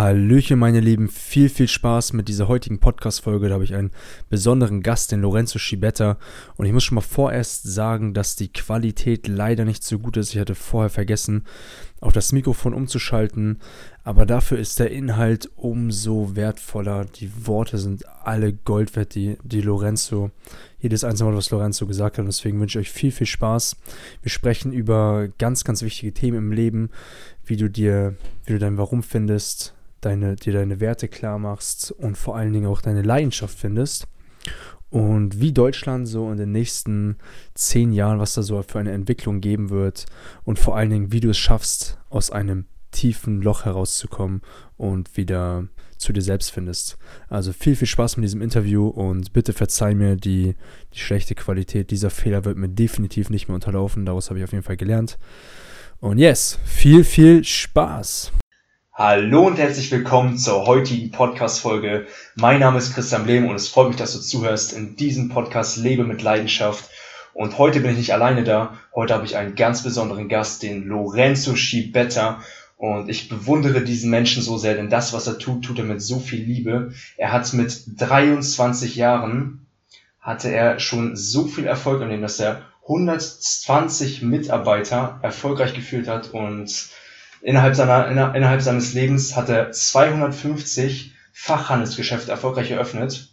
Hallöchen, meine Lieben. Viel, viel Spaß mit dieser heutigen Podcast-Folge. Da habe ich einen besonderen Gast, den Lorenzo Schibetta. Und ich muss schon mal vorerst sagen, dass die Qualität leider nicht so gut ist. Ich hatte vorher vergessen, auf das Mikrofon umzuschalten. Aber dafür ist der Inhalt umso wertvoller. Die Worte sind alle Gold wert, die, die Lorenzo, jedes einzelne Wort, was Lorenzo gesagt hat. Und deswegen wünsche ich euch viel, viel Spaß. Wir sprechen über ganz, ganz wichtige Themen im Leben, wie du dir, wie du dein Warum findest, deine, dir deine Werte klar machst und vor allen Dingen auch deine Leidenschaft findest. Und wie Deutschland so in den nächsten zehn Jahren, was da so für eine Entwicklung geben wird. Und vor allen Dingen, wie du es schaffst, aus einem tiefen Loch herauszukommen und wieder zu dir selbst findest. Also viel, viel Spaß mit diesem Interview und bitte verzeih mir die, die schlechte Qualität. Dieser Fehler wird mir definitiv nicht mehr unterlaufen. Daraus habe ich auf jeden Fall gelernt. Und yes, viel, viel Spaß. Hallo und herzlich willkommen zur heutigen Podcast-Folge. Mein Name ist Christian Blehm und es freut mich, dass du zuhörst in diesem Podcast Lebe mit Leidenschaft. Und heute bin ich nicht alleine da. Heute habe ich einen ganz besonderen Gast, den Lorenzo Schibetta. Und ich bewundere diesen Menschen so sehr, denn das, was er tut, tut er mit so viel Liebe. Er hat mit 23 Jahren, hatte er schon so viel Erfolg an dem, dass er 120 Mitarbeiter erfolgreich geführt hat und Innerhalb, seiner, innerhalb seines Lebens hat er 250 Fachhandelsgeschäfte erfolgreich eröffnet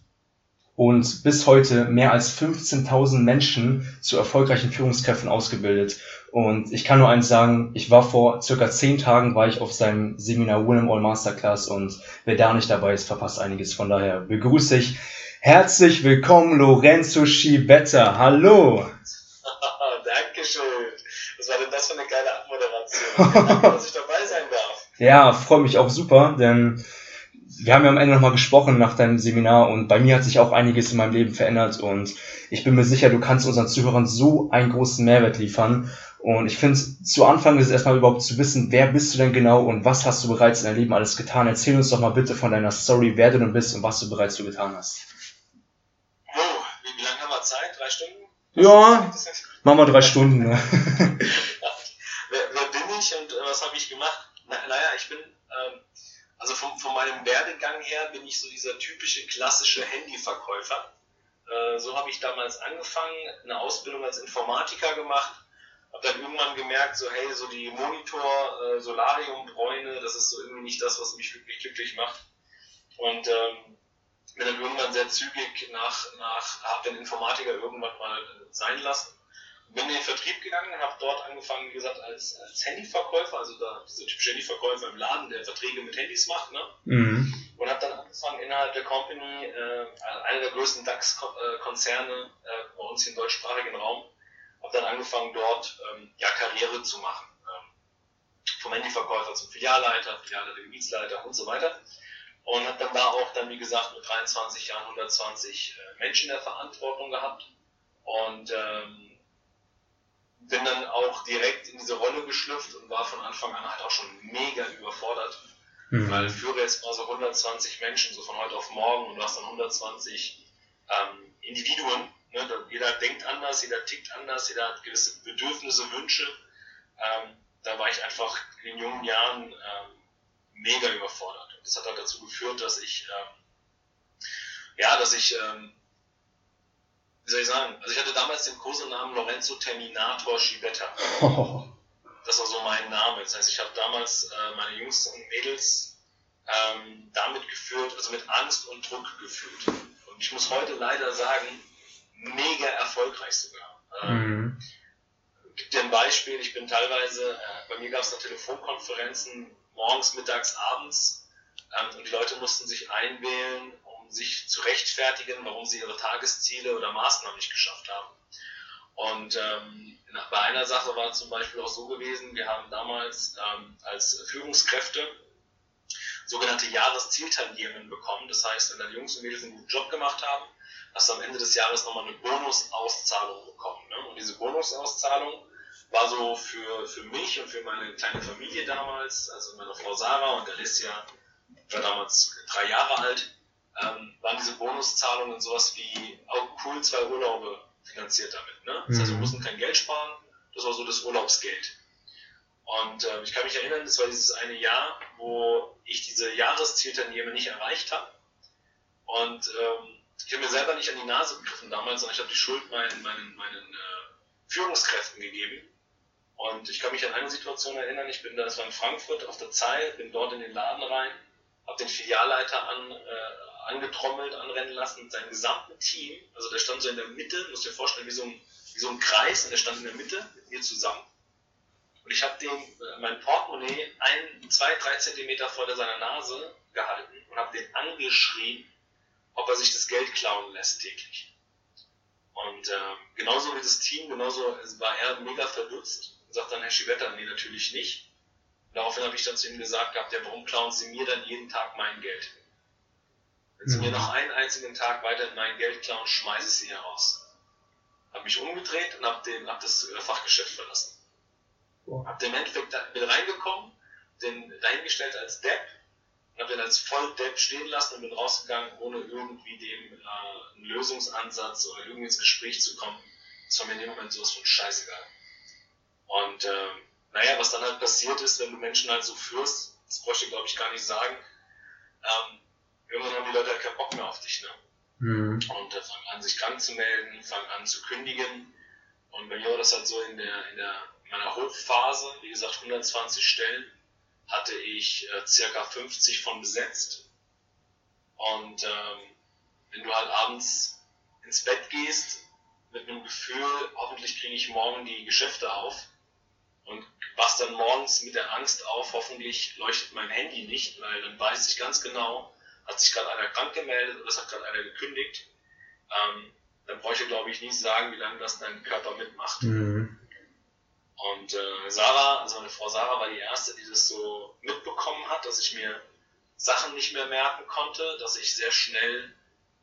und bis heute mehr als 15.000 Menschen zu erfolgreichen Führungskräften ausgebildet. Und ich kann nur eins sagen, ich war vor circa zehn Tagen war ich auf seinem Seminar Win All Masterclass und wer da nicht dabei ist, verpasst einiges. Von daher begrüße ich herzlich willkommen Lorenzo Schibetta. Hallo! Was war denn das für eine geile Abmoderation? dass ich dabei sein darf. Ja, freue mich auch super, denn wir haben ja am Ende nochmal gesprochen nach deinem Seminar und bei mir hat sich auch einiges in meinem Leben verändert und ich bin mir sicher, du kannst unseren Zuhörern so einen großen Mehrwert liefern. Und ich finde, zu Anfang ist es erstmal überhaupt zu wissen, wer bist du denn genau und was hast du bereits in deinem Leben alles getan. Erzähl uns doch mal bitte von deiner Story, wer du denn bist und was du bereits so getan hast. Oh, wie, wie lange haben wir Zeit? Drei Stunden? Ja, machen wir drei Stunden. Ne? wer, wer, bin ich und äh, was habe ich gemacht? Na, naja, ich bin, ähm, also von, von meinem Werdegang her bin ich so dieser typische klassische Handyverkäufer. Äh, so habe ich damals angefangen, eine Ausbildung als Informatiker gemacht, habe dann irgendwann gemerkt, so hey, so die Monitor, äh, Solarium-Bräune, das ist so irgendwie nicht das, was mich wirklich glücklich macht. Und ähm, bin dann irgendwann sehr zügig nach, nach habe den Informatiker irgendwann mal sein lassen. Bin in den Vertrieb gegangen, habe dort angefangen, wie gesagt, als, als Handyverkäufer, also da dieser typische Handyverkäufer im Laden, der Verträge mit Handys macht, ne? Mhm. Und habe dann angefangen, innerhalb der Company, äh, einer der größten DAX-Konzerne äh, bei uns im deutschsprachigen Raum, habe dann angefangen, dort ähm, ja, Karriere zu machen. Ähm, vom Handyverkäufer zum Filialleiter, Filialleiter, Gebietsleiter und so weiter und habe dann da auch dann, wie gesagt, mit 23 Jahren 120 äh, Menschen in der Verantwortung gehabt und ähm, bin dann auch direkt in diese Rolle geschlüpft und war von Anfang an halt auch schon mega überfordert, mhm. weil führe jetzt mal so 120 Menschen so von heute auf morgen und du hast dann 120 ähm, Individuen, ne? jeder denkt anders, jeder tickt anders, jeder hat gewisse Bedürfnisse, Wünsche. Ähm, da war ich einfach in jungen Jahren ähm, mega überfordert das hat halt dazu geführt, dass ich, ähm, ja, dass ich, ähm, wie soll ich sagen, also ich hatte damals den Kosenamen Lorenzo Terminator Schibetta. Das war so mein Name. Das heißt, ich habe damals äh, meine Jungs und Mädels ähm, damit geführt, also mit Angst und Druck geführt. Und ich muss heute leider sagen, mega erfolgreich sogar. Ähm, mhm. Gibt dir ein Beispiel, ich bin teilweise, äh, bei mir gab es noch Telefonkonferenzen, morgens, mittags, abends, ähm, und die Leute mussten sich einwählen, sich zu rechtfertigen, warum sie ihre Tagesziele oder Maßnahmen nicht geschafft haben. Und ähm, bei einer Sache war zum Beispiel auch so gewesen, wir haben damals ähm, als Führungskräfte sogenannte Jahreszieltangierungen bekommen. Das heißt, wenn dann Jungs und Mädels einen guten Job gemacht haben, hast du am Ende des Jahres nochmal eine Bonusauszahlung bekommen. Ne? Und diese Bonusauszahlung war so für, für mich und für meine kleine Familie damals, also meine Frau Sarah und Alicia, war damals drei Jahre alt, ähm, waren diese Bonuszahlungen sowas wie auch cool zwei Urlaube finanziert damit. Ne? Das heißt, wir mhm. mussten kein Geld sparen, das war so das Urlaubsgeld. Und äh, ich kann mich erinnern, das war dieses eine Jahr, wo ich diese Jahreszieltermine nicht erreicht habe. Und ähm, ich habe mir selber nicht an die Nase gegriffen damals, sondern ich habe die Schuld meinen, meinen, meinen äh, Führungskräften gegeben. Und ich kann mich an eine Situation erinnern, ich bin da, das war in Frankfurt auf der Zeil, bin dort in den Laden rein, habe den Filialleiter an, äh, angetrommelt, anrennen lassen mit seinem gesamten Team. Also der stand so in der Mitte, musst dir vorstellen, wie so ein, wie so ein Kreis, und der stand in der Mitte mit mir zusammen. Und ich habe dem äh, mein Portemonnaie ein, zwei, drei Zentimeter vor seiner Nase gehalten und habe den angeschrien, ob er sich das Geld klauen lässt täglich. Und äh, genauso wie das Team, genauso war er mega verdutzt und sagt dann, Herr Schibetta, nee, natürlich nicht. Daraufhin habe ich dann zu ihm gesagt gehabt, ja, warum klauen Sie mir dann jeden Tag mein Geld? Wenn Sie mhm. mir noch einen einzigen Tag weiter mein Geld klauen, schmeiße ich Sie heraus. Habe mich umgedreht und habe hab das äh, Fachgeschäft verlassen. Hab den Endeffekt bin reingekommen, den dahingestellt als Depp und hab den als Volldepp stehen lassen und bin rausgegangen, ohne irgendwie dem äh, einen Lösungsansatz oder irgendwie ins Gespräch zu kommen. Das war mir in dem Moment sowas von scheißegal. Und äh, naja, was dann halt passiert ist, wenn du Menschen halt so führst, das bräuchte ich glaube ich gar nicht sagen, ähm, irgendwann haben die Leute halt keinen Bock mehr auf dich, ne? Mhm. Und äh, fangen an, sich krank zu melden, fangen an zu kündigen. Und bei mir war das halt so in der, in der meiner Hochphase, wie gesagt 120 Stellen, hatte ich äh, circa 50 von besetzt. Und ähm, wenn du halt abends ins Bett gehst mit einem Gefühl, hoffentlich kriege ich morgen die Geschäfte auf und wachst dann morgens mit der Angst auf, hoffentlich leuchtet mein Handy nicht, weil dann weiß ich ganz genau, hat sich gerade einer krank gemeldet oder es hat gerade einer gekündigt, ähm, dann bräuchte ich glaube ich nicht sagen, wie lange das dein Körper mitmacht. Mhm. Und äh, Sarah, also meine Frau Sarah war die erste, die das so mitbekommen hat, dass ich mir Sachen nicht mehr merken konnte, dass ich sehr schnell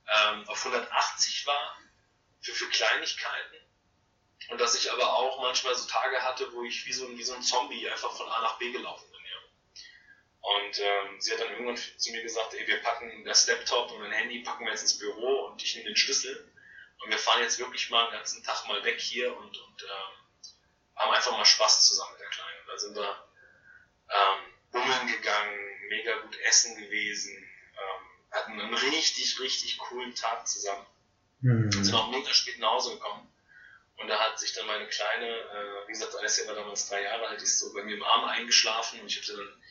ähm, auf 180 war für, für Kleinigkeiten. Und dass ich aber auch manchmal so Tage hatte, wo ich wie so, ein, wie so ein Zombie einfach von A nach B gelaufen bin. Und ähm, sie hat dann irgendwann zu mir gesagt, ey, wir packen das Laptop und mein Handy packen wir jetzt ins Büro und ich nehme den Schlüssel. Und wir fahren jetzt wirklich mal den ganzen Tag mal weg hier und, und ähm, haben einfach mal Spaß zusammen mit der Kleinen. Da sind wir ähm, bummeln gegangen, mega gut essen gewesen, ähm, hatten einen richtig, richtig coolen Tag zusammen. Mhm. Sind auch mega spät nach Hause gekommen. Und da hat sich dann meine Kleine, äh, wie gesagt, Alessia war damals drei Jahre alt, die ist so bei mir im Arm eingeschlafen und ich habe sie dann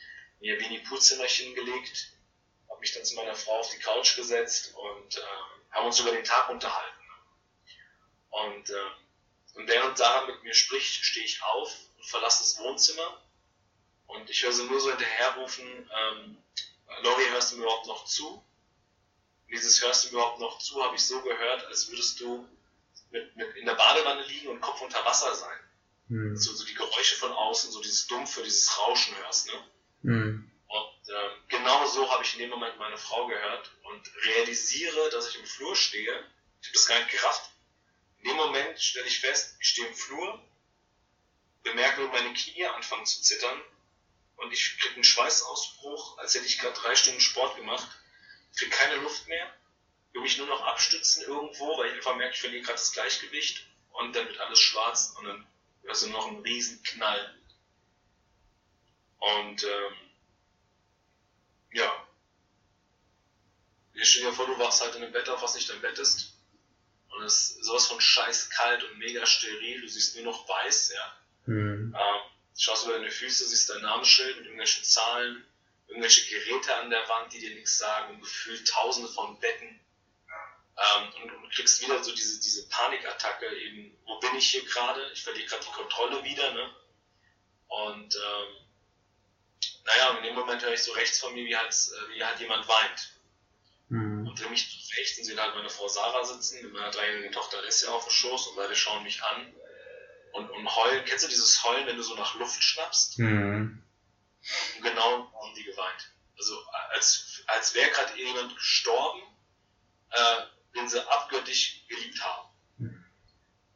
ihr Winnie Pooh-Zimmerchen gelegt, habe mich dann zu meiner Frau auf die Couch gesetzt und äh, haben uns über den Tag unterhalten. Und äh, und während Sarah mit mir spricht, stehe ich auf und verlasse das Wohnzimmer. Und ich höre sie nur so hinterherrufen, ähm, Lori, hörst du mir überhaupt noch zu? Dieses hörst du mir überhaupt noch zu, habe ich so gehört, als würdest du mit, mit in der Badewanne liegen und Kopf unter Wasser sein. Mhm. So, so die Geräusche von außen, so dieses Dumpfe, dieses Rauschen hörst, ne? Mhm. Und ähm, genau so habe ich in dem Moment meine Frau gehört und realisiere, dass ich im Flur stehe. Ich habe das gar nicht gerafft. In dem Moment stelle ich fest, ich stehe im Flur, bemerke, wie meine Knie anfangen zu zittern und ich kriege einen Schweißausbruch, als hätte ich gerade drei Stunden Sport gemacht. Kriege keine Luft mehr, will mich nur noch abstützen irgendwo, weil ich einfach merke, ich verliere gerade das Gleichgewicht und dann wird alles schwarz und dann hörst du noch einen riesen Knall. Und ähm, ja, ich stell dir vor, du wachst halt in einem Bett auf, was nicht dein Bett ist. Und es ist sowas von scheiß kalt und mega steril. Du siehst nur noch weiß, ja. Mhm. Ähm, schaust über deine Füße, siehst dein Namensschild mit irgendwelchen Zahlen, irgendwelche Geräte an der Wand, die dir nichts sagen und gefühlt tausende von Betten. Ähm, und, und kriegst wieder so diese, diese Panikattacke eben, wo bin ich hier gerade? Ich verliere gerade die Kontrolle wieder, ne? Und ähm, naja, und in dem Moment höre ich so rechts von mir, wie halt, wie halt jemand weint. Mhm. Und drehe mich rechts und sehe halt meine Frau Sarah sitzen mit meiner dreijährigen Tochter Alessia auf dem Schoß und beide schauen mich an und, und heulen. Kennst du dieses Heulen, wenn du so nach Luft schnappst? Mhm. Und genau haben die geweint. Also als, als wäre gerade jemand gestorben, äh, den sie abgöttisch geliebt haben. Mhm.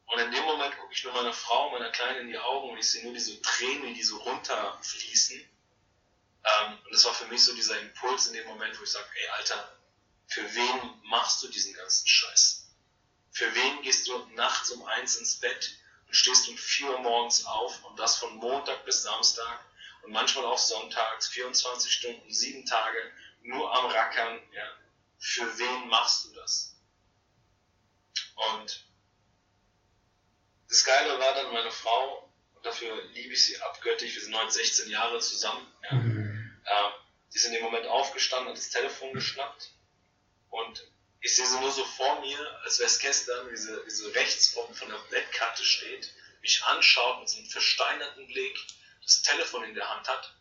Und in dem Moment gucke ich nur meiner Frau, meiner Kleinen in die Augen und ich sehe nur diese Tränen, die so runterfließen. Ähm, und das war für mich so dieser Impuls in dem Moment, wo ich sage, ey Alter, für wen machst du diesen ganzen Scheiß? Für wen gehst du nachts um eins ins Bett und stehst um 4 Uhr morgens auf und das von Montag bis Samstag und manchmal auch sonntags, 24 Stunden, 7 Tage, nur am Rackern. Ja. Für wen machst du das? Und das Geile war dann meine Frau, und dafür liebe ich sie abgöttisch, wir sind heute 16 Jahre zusammen. Ja. Mhm. Äh, die ist in dem Moment aufgestanden, hat das Telefon geschnappt und ich sehe sie nur so vor mir, als wäre es gestern, wie sie, wie sie rechts von, von der Bettkante steht, mich anschaut mit so einem versteinerten Blick, das Telefon in der Hand hat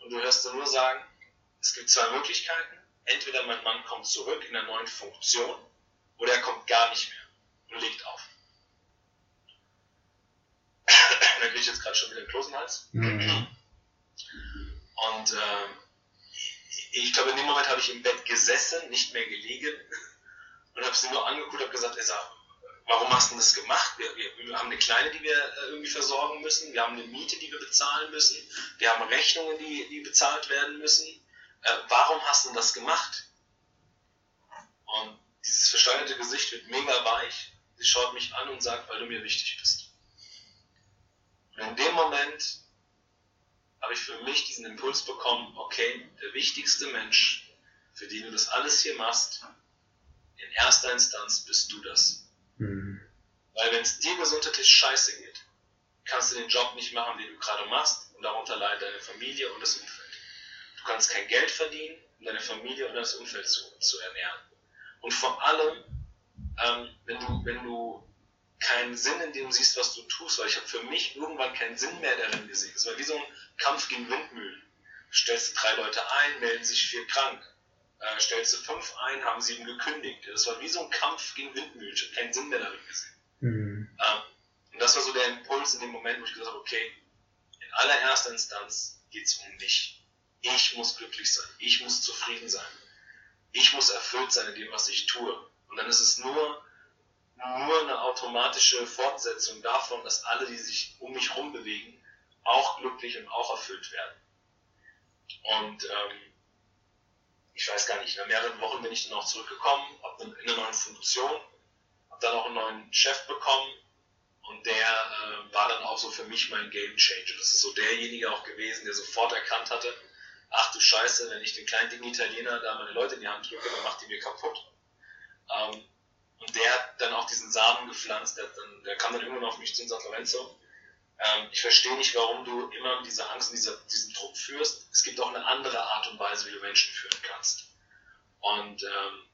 und du hörst sie nur sagen, es gibt zwei Möglichkeiten. Entweder mein Mann kommt zurück in der neuen Funktion oder er kommt gar nicht mehr und legt auf. da kriege ich jetzt gerade schon wieder einen Kloß Hals. Mhm. Und äh, ich glaube, in dem Moment habe ich im Bett gesessen, nicht mehr gelegen und habe sie nur angeguckt und gesagt, sag, warum hast du das gemacht? Wir, wir, wir, haben eine Kleine, die wir äh, irgendwie versorgen müssen, wir haben eine Miete, die wir bezahlen müssen, wir haben Rechnungen, die, die bezahlt werden müssen. Äh, warum hast du das gemacht? Und dieses versteinerte Gesicht wird mega weich. Sie schaut mich an und sagt, weil du mir wichtig bist. Und in dem Moment habe ich für mich diesen Impuls bekommen, okay, der wichtigste Mensch, für den du das alles hier machst, in erster Instanz bist du das. Mhm. Weil wenn es dir gesundheitlich scheiße geht, kannst du den Job nicht machen, den du gerade machst und darunter leidet deine Familie und das Umfeld. Du kannst kein Geld verdienen, um deine Familie und das Umfeld zu, zu ernähren. Und vor allem, ähm, wenn, du, wenn du keinen Sinn in dem siehst, was du tust, weil ich habe für mich irgendwann keinen Sinn mehr darin gesehen. Es war wie so ein Kampf gegen Windmühlen. Du stellst drei Leute ein, melden sich vier krank. Äh, stellst du fünf ein, haben sieben gekündigt. Das war wie so ein Kampf gegen Windmühlen. Ich habe keinen Sinn mehr darin gesehen. Mhm. Ähm, und das war so der Impuls in dem Moment, wo ich gesagt habe, okay, in allererster Instanz geht es um mich. Ich muss glücklich sein. Ich muss zufrieden sein. Ich muss erfüllt sein in dem, was ich tue. Und dann ist es nur, automatische Fortsetzung davon, dass alle, die sich um mich herum bewegen, auch glücklich und auch erfüllt werden. Und ähm, ich weiß gar nicht, nach mehreren Wochen bin ich dann auch zurückgekommen, habe dann in einer neuen Funktion, habe dann auch einen neuen Chef bekommen und der äh, war dann auch so für mich mein Game Changer. Das ist so derjenige auch gewesen, der sofort erkannt hatte, ach du Scheiße, wenn ich den kleinen Ding Italiener da meine Leute in die Hand drücke, dann macht die mir kaputt. Ähm, und der hat dann auch diesen Samen gepflanzt, der, dann, der kam dann irgendwann auf mich zu und sagt, Lorenzo, ähm, ich verstehe nicht, warum du immer diese Angst und diese, diesen Druck führst. Es gibt auch eine andere Art und Weise, wie du Menschen führen kannst. Und ähm,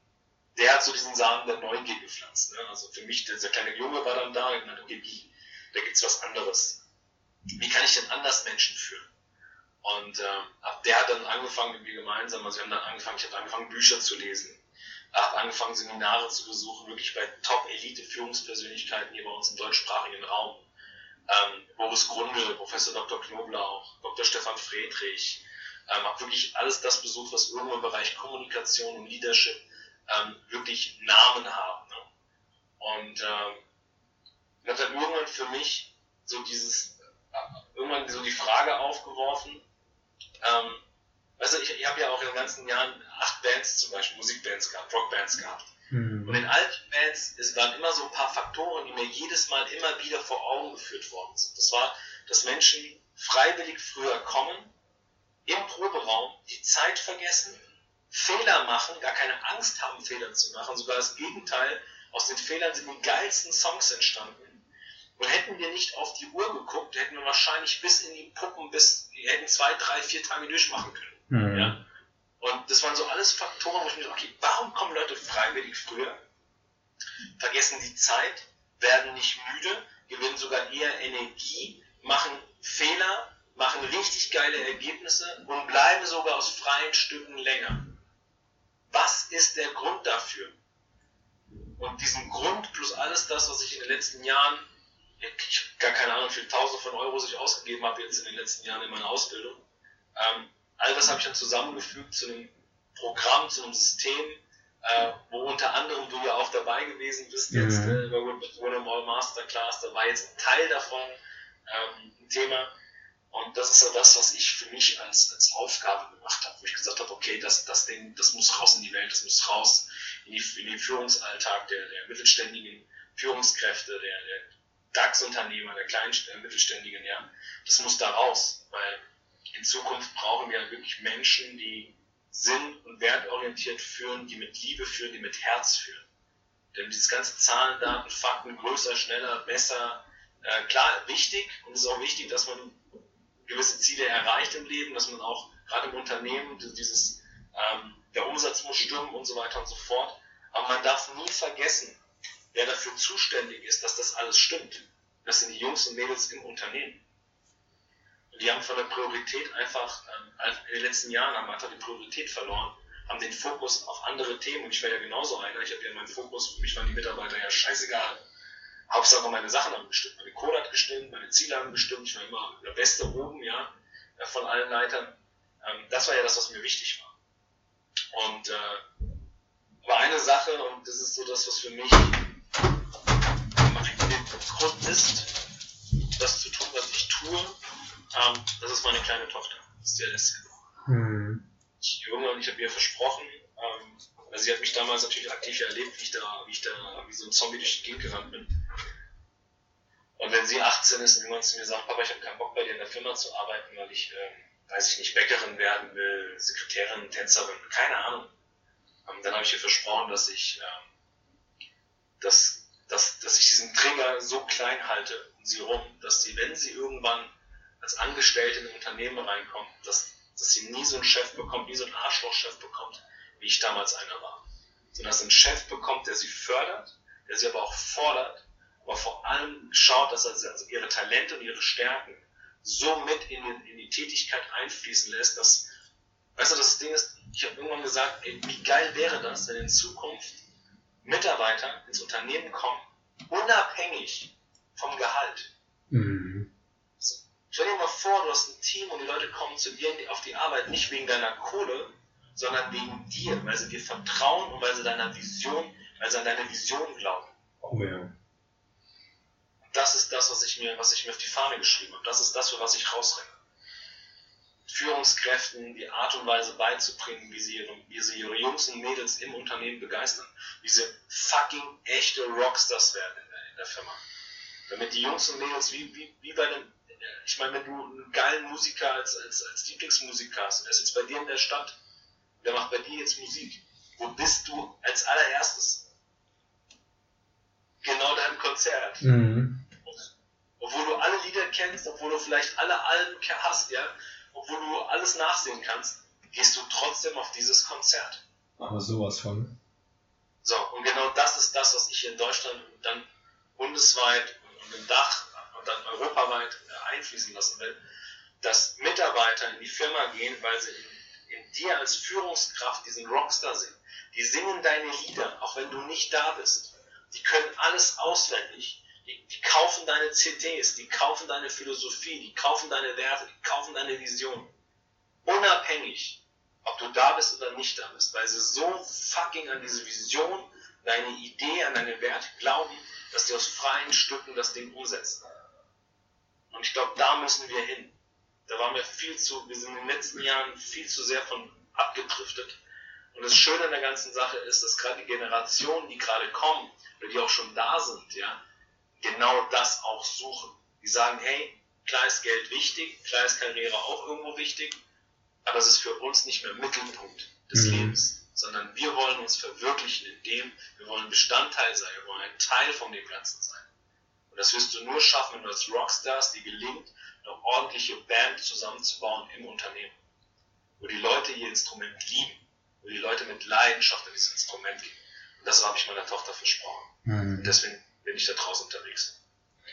der hat so diesen Samen der Neugier gepflanzt. Ne? Also für mich, dieser kleine Junge war dann da und gemeint, okay, wie, da gibt's was anderes. Wie kann ich denn anders Menschen führen? Und äh, ab der hat dann angefangen mit mir gemeinsam, also wir haben dann angefangen, ich habe angefangen Bücher zu lesen, habe angefangen Seminare zu besuchen, wirklich bei Top-Elite-Führungspersönlichkeiten hier bei uns im deutschsprachigen Raum ähm, Boris Grundl, Professor Dr. Knoblauch, Dr. Stefan Friedrich, ähm, habe wirklich alles das besucht, was irgendwo im Bereich Kommunikation und Leadership ähm, wirklich Namen haben. Ne? Und ähm, hat dann irgendwann für mich so dieses, äh, irgendwann so die Frage aufgeworfen, ähm, du, ich, ich habe ja auch in den ganzen Jahren acht Bands zum Beispiel, Musikbands gehabt, Rockbands gehabt. Mhm. Und in alten Bands, es waren immer so ein paar Faktoren, die mir jedes Mal immer wieder vor Augen geführt worden sind. Das war, dass Menschen freiwillig früher kommen, im Proberaum die Zeit vergessen, Fehler machen, gar keine Angst haben, Fehler zu machen, sogar das Gegenteil. Aus den Fehlern sind die geilsten Songs entstanden. Und hätten wir nicht auf die Uhr geguckt, hätten wir wahrscheinlich bis in die Puppen, bis, wir hätten zwei, drei, vier Tage durchmachen können. Mhm. Ja? Und das waren so alles Faktoren, wo ich mir dachte, okay, warum kommen Leute freiwillig früher? Vergessen die Zeit, werden nicht müde, gewinnen sogar eher Energie, machen Fehler, machen richtig geile Ergebnisse und bleiben sogar aus freien Stücken länger. Was ist der Grund dafür? Und diesen Grund plus alles das, was ich in den letzten Jahren, ich gar keine Ahnung, wie viele Tausende von Euro ich ausgegeben habe jetzt in den letzten Jahren in meiner Ausbildung, ähm, all das habe ich dann zusammengefügt zu einem Programm, zu einem System, äh, wo unter anderem du ja auch dabei gewesen bist, jetzt mhm. äh, bei Winner All Masterclass, da war jetzt ein Teil davon ähm, ein Thema. Und das ist ja das, was ich für mich als, als Aufgabe gemacht habe, wo ich gesagt habe, okay, das, das Ding, das muss raus in die Welt, das muss raus in, die, in den Führungsalltag der, der mittelständigen Führungskräfte, der, der DAX-Unternehmer, der kleinen äh, Mittelständigen, ja, das muss da raus, weil in Zukunft brauchen wir wirklich Menschen, die sinn- und wertorientiert führen, die mit Liebe führen, die mit Herz führen. Denn dieses ganze Zahlen, Daten, Fakten, größer, schneller, besser, äh, klar, wichtig und es ist auch wichtig, dass man gewisse Ziele erreicht im Leben, dass man auch gerade im Unternehmen dieses, ähm, der Umsatz muss stimmen und so weiter und so fort. Aber man darf nie vergessen, wer dafür zuständig ist, dass das alles stimmt. Das sind die Jungs und Mädels im Unternehmen. Die haben von der Priorität einfach, ähm, in den letzten Jahren haben einfach die Priorität verloren, haben den Fokus auf andere Themen. Und ich wäre ja genauso einer. Ich habe ja meinen Fokus, für mich waren die Mitarbeiter ja scheißegal. Hauptsache meine Sachen haben gestimmt. Meine Kohle hat gestimmt, meine Ziele haben gestimmt. Ich war immer der Beste oben, ja, äh, von allen Leitern. Ähm, das war ja das, was mir wichtig war. Und, äh, aber eine Sache, und das ist so das, was für mich mein Grund ist, das zu tun, was ich tue, ähm, das ist meine kleine Tochter. Das ist die Alessia. Mhm. Ich, Junge, und ich habe ihr versprochen, ähm, also sie hat mich damals natürlich aktiv erlebt, wie ich da, wie ich da wie so ein Zombie durch die Gegend gerannt bin. Und wenn sie 18 ist und irgendwann zu mir sagt, Papa, ich habe keinen Bock bei dir in der Firma zu arbeiten, weil ich, äh, weiß ich nicht, Bäckerin werden will, Sekretärin, Tänzerin, keine Ahnung. Ähm, dann habe ich ihr versprochen, dass ich, ähm, dass, dass, dass ich diesen Trigger so klein halte um sie rum, dass sie, wenn sie irgendwann als Angestellte in ein Unternehmen reinkommt, dass, dass sie nie so einen Chef bekommt, nie so einen Arschlochchef bekommt, wie ich damals einer war. Sondern dass sie einen Chef bekommt, der sie fördert, der sie aber auch fordert, aber vor allem schaut, dass er also ihre Talente und ihre Stärken so mit in in die Tätigkeit einfließen lässt, dass, weißt du, das Ding ist, ich habe irgendwann gesagt, ey, wie geil wäre das, wenn in Zukunft Mitarbeiter ins Unternehmen kommen, unabhängig vom Gehalt. Stell dir mal vor, du hast ein Team und die Leute kommen zu dir auf die Arbeit nicht wegen deiner Kohle, sondern wegen dir, weil sie dir vertrauen und weil sie deiner Vision, weil sie an deine Vision glauben. Oh ja. Das ist das, was ich mir, was ich mir auf die Fahne geschrieben habe. Das ist das, für was ich rausrenne. Führungskräften die Art und Weise beizubringen, wie sie, ihre, wie sie ihre Jungs und Mädels im Unternehmen begeistern. Wie sie fucking echte Rockstars werden in der, in der Firma. Damit die Jungs und Mädels wie, wie, wie bei einem ich meine, wenn du einen geilen Musiker als, als, als Lieblingsmusiker hast und er ist jetzt bei dir in der Stadt, der macht bei dir jetzt Musik, wo bist du als allererstes? Genau dein Konzert. Mhm. Obwohl du alle Lieder kennst, obwohl du vielleicht alle Alben hast, ja, obwohl du alles nachsehen kannst, gehst du trotzdem auf dieses Konzert. Aber sowas von. So, und genau das ist das, was ich in Deutschland dann bundesweit und im Dach dann europaweit einfließen lassen will, dass Mitarbeiter in die Firma gehen, weil sie in, in dir als Führungskraft diesen Rockstar sehen. Die singen deine Lieder, auch wenn du nicht da bist. Die können alles auswendig. Die, die kaufen deine CDs, die kaufen deine Philosophie, die kaufen deine Werte, die kaufen deine Vision. Unabhängig, ob du da bist oder nicht da bist, weil sie so fucking an diese Vision, deine Idee, an deine Werte glauben, dass sie aus freien Stücken das Ding umsetzen. Ich glaube, da müssen wir hin. Da waren wir viel zu, wir sind in den letzten Jahren viel zu sehr von abgedriftet. Und das Schöne an der ganzen Sache ist, dass gerade die Generationen, die gerade kommen, oder die auch schon da sind, ja, genau das auch suchen. Die sagen, hey, klar ist Geld wichtig, klar ist Karriere auch irgendwo wichtig, aber es ist für uns nicht mehr Mittelpunkt des mhm. Lebens, sondern wir wollen uns verwirklichen in dem, wir wollen Bestandteil sein, wir wollen ein Teil von dem Ganzen sein. Und das wirst du nur schaffen, wenn du als Rockstars dir gelingt, eine ordentliche Band zusammenzubauen im Unternehmen. Wo die Leute ihr Instrument lieben, wo die Leute mit Leidenschaft in dieses Instrument gehen. Und das habe ich meiner Tochter versprochen. Mhm. Und deswegen bin ich da draußen unterwegs.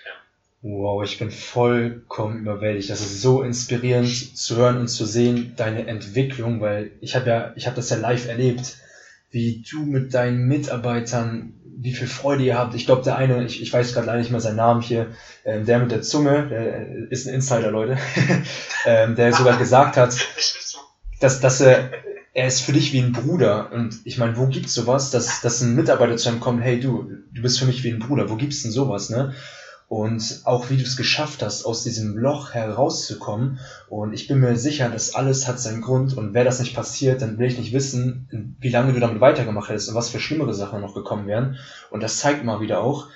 Ja. Wow, ich bin vollkommen überwältigt. Das ist so inspirierend zu hören und zu sehen, deine Entwicklung, weil ich habe ja, ich habe das ja live erlebt, wie du mit deinen Mitarbeitern wie viel Freude ihr habt. Ich glaube, der eine, ich, ich weiß gerade leider nicht mehr seinen Namen hier, ähm, der mit der Zunge, der ist ein Insider, Leute, ähm, der sogar gesagt hat, dass, dass er, er ist für dich wie ein Bruder. Und ich meine, wo gibt's sowas, dass, dass ein Mitarbeiter zu einem kommt, hey du, du bist für mich wie ein Bruder, wo gibt's denn sowas, ne? Und auch wie du es geschafft hast, aus diesem Loch herauszukommen. Und ich bin mir sicher, dass alles hat seinen Grund und wäre das nicht passiert, dann will ich nicht wissen, wie lange du damit weitergemacht hättest und was für schlimmere Sachen noch gekommen wären. Und das zeigt mal wieder auch,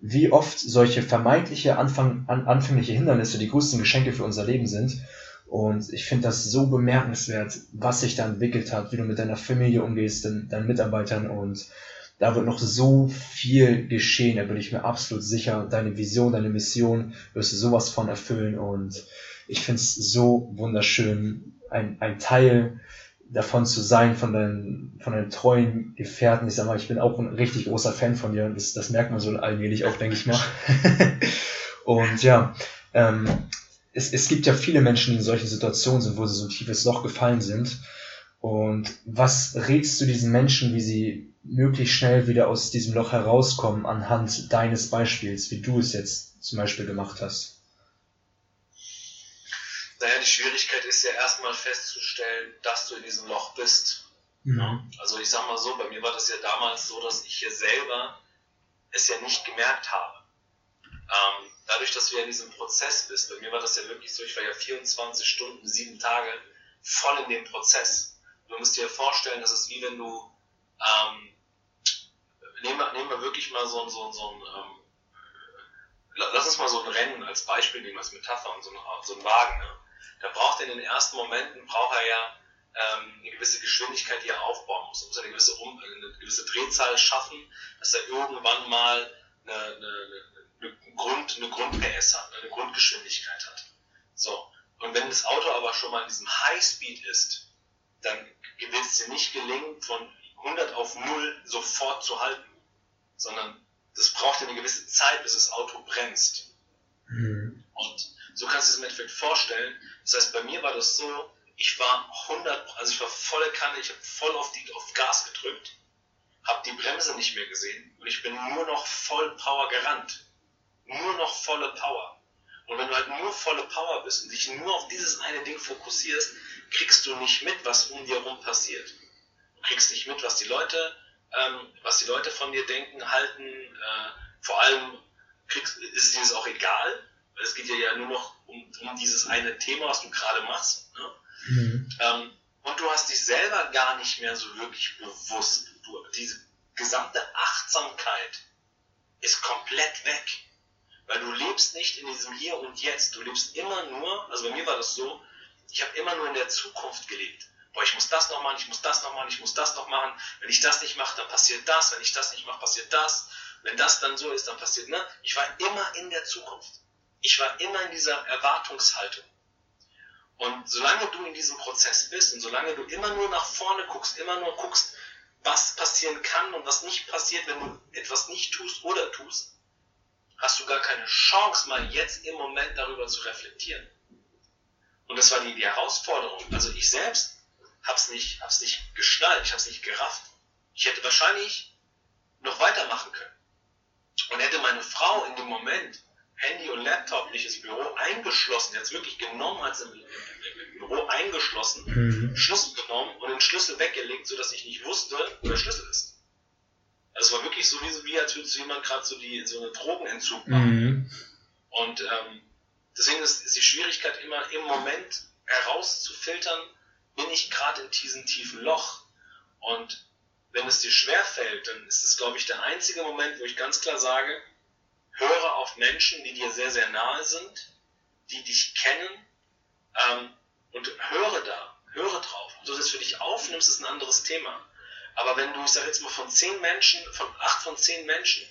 wie oft solche vermeintliche Anfang, an, anfängliche Hindernisse die größten Geschenke für unser Leben sind. Und ich finde das so bemerkenswert, was sich da entwickelt hat, wie du mit deiner Familie umgehst, den, deinen Mitarbeitern und da wird noch so viel geschehen, da bin ich mir absolut sicher. Deine Vision, deine Mission wirst du sowas von erfüllen und ich finde es so wunderschön, ein, ein Teil davon zu sein, von deinen, von deinen treuen Gefährten. Ich sag mal, ich bin auch ein richtig großer Fan von dir. Das, das merkt man so allmählich auch, denke ich mal. und ja, ähm, es, es gibt ja viele Menschen, die in solchen Situationen sind, wo sie so ein tiefes Loch gefallen sind. Und was rätst du diesen Menschen, wie sie möglichst schnell wieder aus diesem Loch herauskommen anhand deines Beispiels, wie du es jetzt zum Beispiel gemacht hast? Naja, die Schwierigkeit ist ja erstmal festzustellen, dass du in diesem Loch bist. Mhm. Also ich sag mal so, bei mir war das ja damals so, dass ich hier selber es ja nicht gemerkt habe. Ähm, dadurch, dass du ja in diesem Prozess bist, bei mir war das ja wirklich so, ich war ja 24 Stunden, sieben Tage voll in dem Prozess. Du musst dir vorstellen, das ist wie wenn du, ähm, nehmen, wir, nehmen wir wirklich mal so, so, so ein, ähm, lass uns mal so ein Rennen als Beispiel nehmen, als Metapher, so ein, so ein Wagen. Ne? da braucht er in den ersten Momenten, braucht er ja ähm, eine gewisse Geschwindigkeit, die er aufbauen muss. Er muss eine gewisse, um, eine gewisse Drehzahl schaffen, dass er irgendwann mal eine, eine, eine, Grund, eine Grund-PS hat, eine Grundgeschwindigkeit hat. So. Und wenn das Auto aber schon mal in diesem Highspeed ist, dann wird es dir nicht gelingen, von 100 auf 0 sofort zu halten, sondern das braucht eine gewisse Zeit, bis das Auto bremst. Mhm. Und so kannst du es im Endeffekt vorstellen. Das heißt, bei mir war das so, ich war 100, also ich war volle Kanne, ich habe voll auf, die, auf Gas gedrückt, habe die Bremse nicht mehr gesehen und ich bin nur noch voll Power gerannt. Nur noch volle Power. Und wenn du halt nur volle Power bist und dich nur auf dieses eine Ding fokussierst, kriegst du nicht mit, was um dir herum passiert. Du kriegst nicht mit, was die Leute, ähm, was die Leute von dir denken, halten. Äh, vor allem kriegst, ist es dir das auch egal, weil es geht ja, ja nur noch um, um dieses eine Thema, was du gerade machst. Ne? Mhm. Ähm, und du hast dich selber gar nicht mehr so wirklich bewusst. Du, diese gesamte Achtsamkeit ist komplett weg. Weil du lebst nicht in diesem Hier und Jetzt. Du lebst immer nur, also bei mir war das so, ich habe immer nur in der Zukunft gelebt. Boah, ich muss das noch machen, ich muss das noch machen, ich muss das noch machen. Wenn ich das nicht mache, dann passiert das. Wenn ich das nicht mache, passiert das. Wenn das dann so ist, dann passiert, ne? Ich war immer in der Zukunft. Ich war immer in dieser Erwartungshaltung. Und solange du in diesem Prozess bist und solange du immer nur nach vorne guckst, immer nur guckst, was passieren kann und was nicht passiert, wenn du etwas nicht tust oder tust, hast du gar keine Chance, mal jetzt im Moment darüber zu reflektieren. Und das war die, die Herausforderung. Also ich selbst hab's nicht, hab's nicht geschnallt, ich hab's nicht gerafft. Ich hätte wahrscheinlich noch weitermachen können. Und hätte meine Frau in dem Moment Handy und Laptop nicht ins Büro eingeschlossen, jetzt wirklich genommen, als im, im, im, Büro eingeschlossen, mhm. Schlüssel genommen und den Schlüssel weggelegt, sodass ich nicht wusste, wo der Schlüssel ist. Also es war wirklich so wie, wie als würde jemand gerade so, die, so eine Drogenentzug machen. Mhm. Und ähm, deswegen ist, ist die Schwierigkeit immer im Moment herauszufiltern, bin ich gerade in diesem tiefen Loch. Und wenn es dir schwerfällt, dann ist es, glaube ich, der einzige Moment, wo ich ganz klar sage, höre auf Menschen, die dir sehr, sehr nahe sind, die dich kennen ähm, und höre da, höre drauf. Ob du das für dich aufnimmst, ist ein anderes Thema. Aber wenn du, ich sage jetzt mal, von zehn Menschen, von acht von zehn Menschen,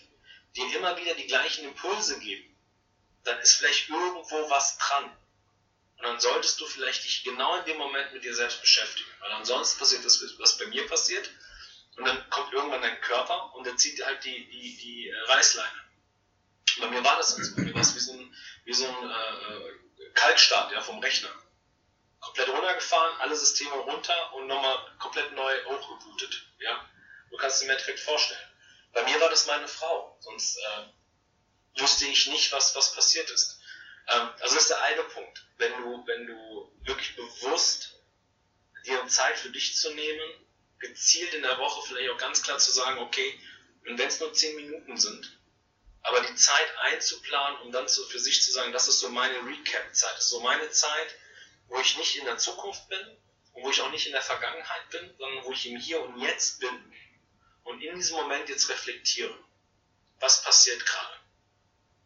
dir immer wieder die gleichen Impulse geben, dann ist vielleicht irgendwo was dran. Und dann solltest du vielleicht dich genau in dem Moment mit dir selbst beschäftigen. Weil ansonsten passiert das, was bei mir passiert. Und dann kommt irgendwann dein Körper und der zieht halt die, die, die Reißleine. Bei mir war das so. Bei mir war es wie so ein, wie so ein äh, Kaltstart ja, vom Rechner. Komplett runtergefahren, alle Systeme runter und nochmal komplett neu hochgebootet. Ja? Du kannst dir im Endeffekt vorstellen. Bei mir war das meine Frau, sonst äh, wusste ich nicht, was, was passiert ist. Ähm, also das ist der eine Punkt. Wenn du, wenn du wirklich bewusst dir Zeit für dich zu nehmen, gezielt in der Woche vielleicht auch ganz klar zu sagen, okay, und wenn es nur 10 Minuten sind, aber die Zeit einzuplanen, um dann so für sich zu sagen, das ist so meine Recap-Zeit, das ist so meine Zeit, wo ich nicht in der Zukunft bin und wo ich auch nicht in der Vergangenheit bin, sondern wo ich im Hier und Jetzt bin und in diesem Moment jetzt reflektiere. Was passiert gerade?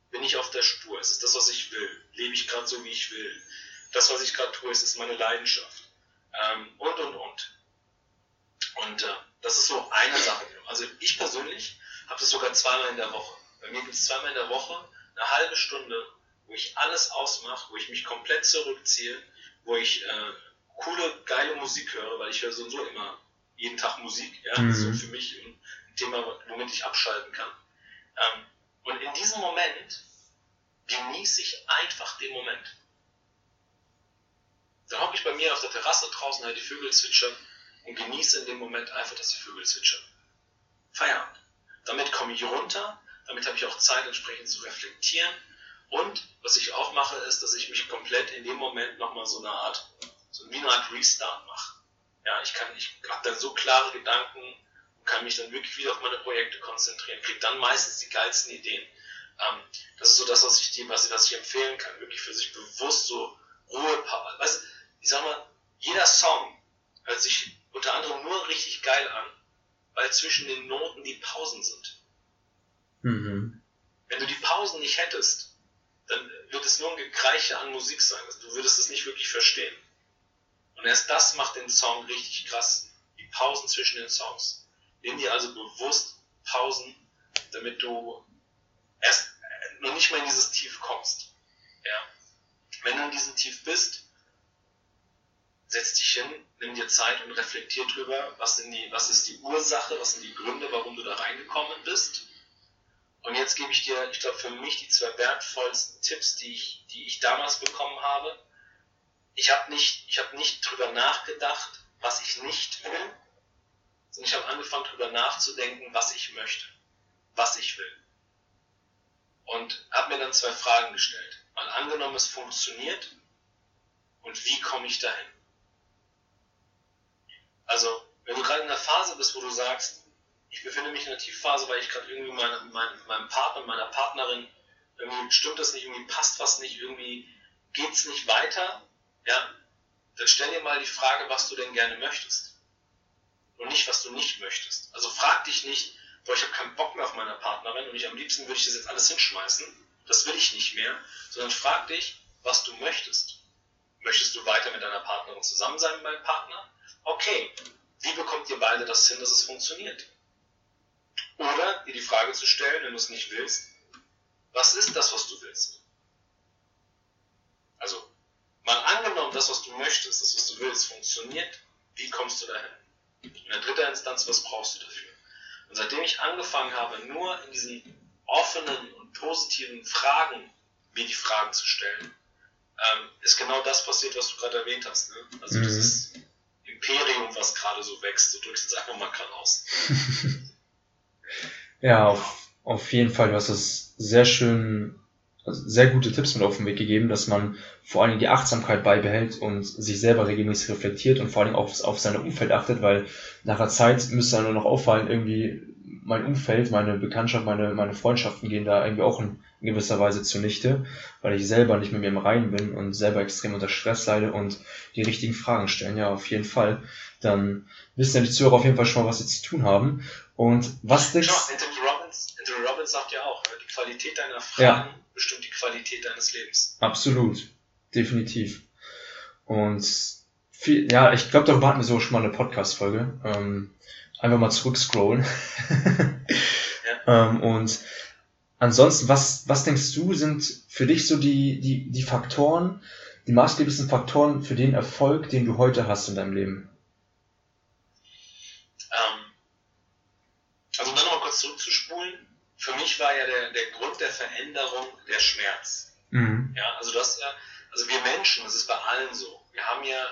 Bin ich auf der Spur? Ist es das, was ich will? Lebe ich gerade so, wie ich will? Das, was ich gerade tue, ist es meine Leidenschaft? Ähm, und, und, und. Und äh, das ist so eine Sache. Also ich persönlich habe das sogar zweimal in der Woche. Bei mir gibt es zweimal in der Woche eine halbe Stunde, wo ich alles ausmache, wo ich mich komplett zurückziehe, wo ich äh, coole, geile Musik höre, weil ich höre so und so immer jeden Tag Musik. Ja? Mhm. Das ist so für mich ein Thema, womit ich abschalten kann. Ähm, und in diesem Moment genieße ich einfach den Moment. Da hocke ich bei mir auf der Terrasse draußen, höre die Vögel zwitschern und genieße in dem Moment einfach, dass die Vögel zwitschern. Feierabend. Damit komme ich runter, damit habe ich auch Zeit, entsprechend zu reflektieren. Und was ich auch mache, ist, dass ich mich komplett in dem Moment nochmal so eine Art, so wie eine Art Restart mache. Ja, ich kann, ich habe dann so klare Gedanken und kann mich dann wirklich wieder auf meine Projekte konzentrieren, kriege dann meistens die geilsten Ideen. Ähm, das ist so das, was ich dir, was, was ich empfehlen kann, wirklich für sich bewusst so Ruhe, weißt ich sag mal, jeder Song hört sich unter anderem nur richtig geil an, weil zwischen den Noten die Pausen sind. Mhm. Wenn du die Pausen nicht hättest, dann wird es nur ein Gekreiche an Musik sein. Du würdest es nicht wirklich verstehen. Und erst das macht den Song richtig krass. Die Pausen zwischen den Songs. Nimm dir also bewusst Pausen, damit du erst noch nicht mal in dieses Tief kommst. Ja. Wenn du in diesem Tief bist, setz dich hin, nimm dir Zeit und reflektier drüber, was, die, was ist die Ursache, was sind die Gründe, warum du da reingekommen bist. Und jetzt gebe ich dir, ich glaube, für mich die zwei wertvollsten Tipps, die ich, die ich damals bekommen habe. Ich habe nicht, ich habe nicht drüber nachgedacht, was ich nicht will, sondern ich habe angefangen drüber nachzudenken, was ich möchte, was ich will. Und habe mir dann zwei Fragen gestellt. Mal angenommen, es funktioniert, und wie komme ich dahin? Also, wenn du gerade in einer Phase bist, wo du sagst, ich befinde mich in einer Tiefphase, weil ich gerade irgendwie meine, mein, meinem Partner, meiner Partnerin, irgendwie stimmt das nicht, irgendwie passt was nicht, irgendwie geht es nicht weiter, ja, dann stell dir mal die Frage, was du denn gerne möchtest. Und nicht, was du nicht möchtest. Also frag dich nicht, boah, ich habe keinen Bock mehr auf meine Partnerin und ich am liebsten würde ich das jetzt alles hinschmeißen. Das will ich nicht mehr. Sondern frag dich, was du möchtest. Möchtest du weiter mit deiner Partnerin zusammen sein mit meinem Partner? Okay, wie bekommt ihr beide das hin, dass es funktioniert? Oder dir die Frage zu stellen, wenn du es nicht willst, was ist das, was du willst? Also, mal angenommen, das, was du möchtest, das, was du willst, funktioniert, wie kommst du dahin? In der dritten Instanz, was brauchst du dafür? Und seitdem ich angefangen habe, nur in diesen offenen und positiven Fragen mir die Fragen zu stellen, ähm, ist genau das passiert, was du gerade erwähnt hast. Ne? Also mhm. dieses Imperium, was gerade so wächst, du drückst es einfach mal gerade aus. ja, auf, auf jeden Fall, du hast es sehr schön, also sehr gute Tipps mit auf den Weg gegeben, dass man vor allem die Achtsamkeit beibehält und sich selber regelmäßig reflektiert und vor allem auf, auf sein Umfeld achtet, weil nach einer Zeit müsste dann nur noch auffallen, irgendwie mein Umfeld, meine Bekanntschaft, meine, meine Freundschaften gehen da irgendwie auch in, in gewisser Weise zunichte, weil ich selber nicht mit mir im Reinen bin und selber extrem unter Stress leide und die richtigen Fragen stellen. Ja, auf jeden Fall. Dann wissen ja die Zuhörer auf jeden Fall schon mal, was sie zu tun haben. Und was denkst du? Anthony Robbins, Anthony Robbins sagt ja auch, die Qualität deiner Fragen ja. bestimmt die Qualität deines Lebens. Absolut. Definitiv. Und viel, ja, ich glaube, darüber hatten wir so schon mal eine Podcast-Folge. Ähm, einfach mal zurückscrollen. ja. ähm, und ansonsten, was, was denkst du, sind für dich so die, die, die Faktoren, die maßgeblichen Faktoren für den Erfolg, den du heute hast in deinem Leben? Ähm, also um dann nochmal kurz zurückzuspulen, für mich war ja der, Veränderung der Schmerz. Mhm. Ja, also das, also wir Menschen, das ist bei allen so. Wir haben ja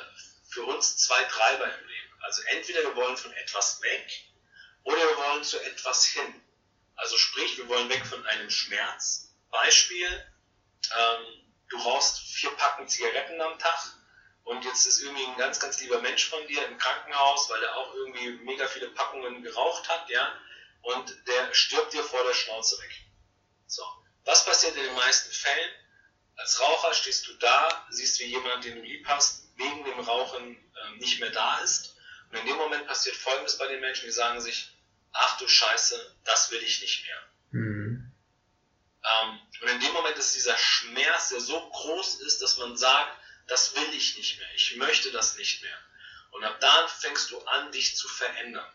für uns zwei Treiber im Leben. Also entweder wir wollen von etwas weg oder wir wollen zu etwas hin. Also sprich, wir wollen weg von einem Schmerz. Beispiel, ähm, du rauchst vier Packen Zigaretten am Tag und jetzt ist irgendwie ein ganz, ganz lieber Mensch von dir im Krankenhaus, weil er auch irgendwie mega viele Packungen geraucht hat, ja, und der stirbt dir vor der Schnauze weg. So. Was passiert in den meisten Fällen? Als Raucher stehst du da, siehst, wie jemand, den du lieb hast, wegen dem Rauchen äh, nicht mehr da ist und in dem Moment passiert Folgendes bei den Menschen, die sagen sich, ach du Scheiße, das will ich nicht mehr. Mhm. Ähm, und in dem Moment ist dieser Schmerz, der so groß ist, dass man sagt, das will ich nicht mehr, ich möchte das nicht mehr. Und ab da fängst du an, dich zu verändern.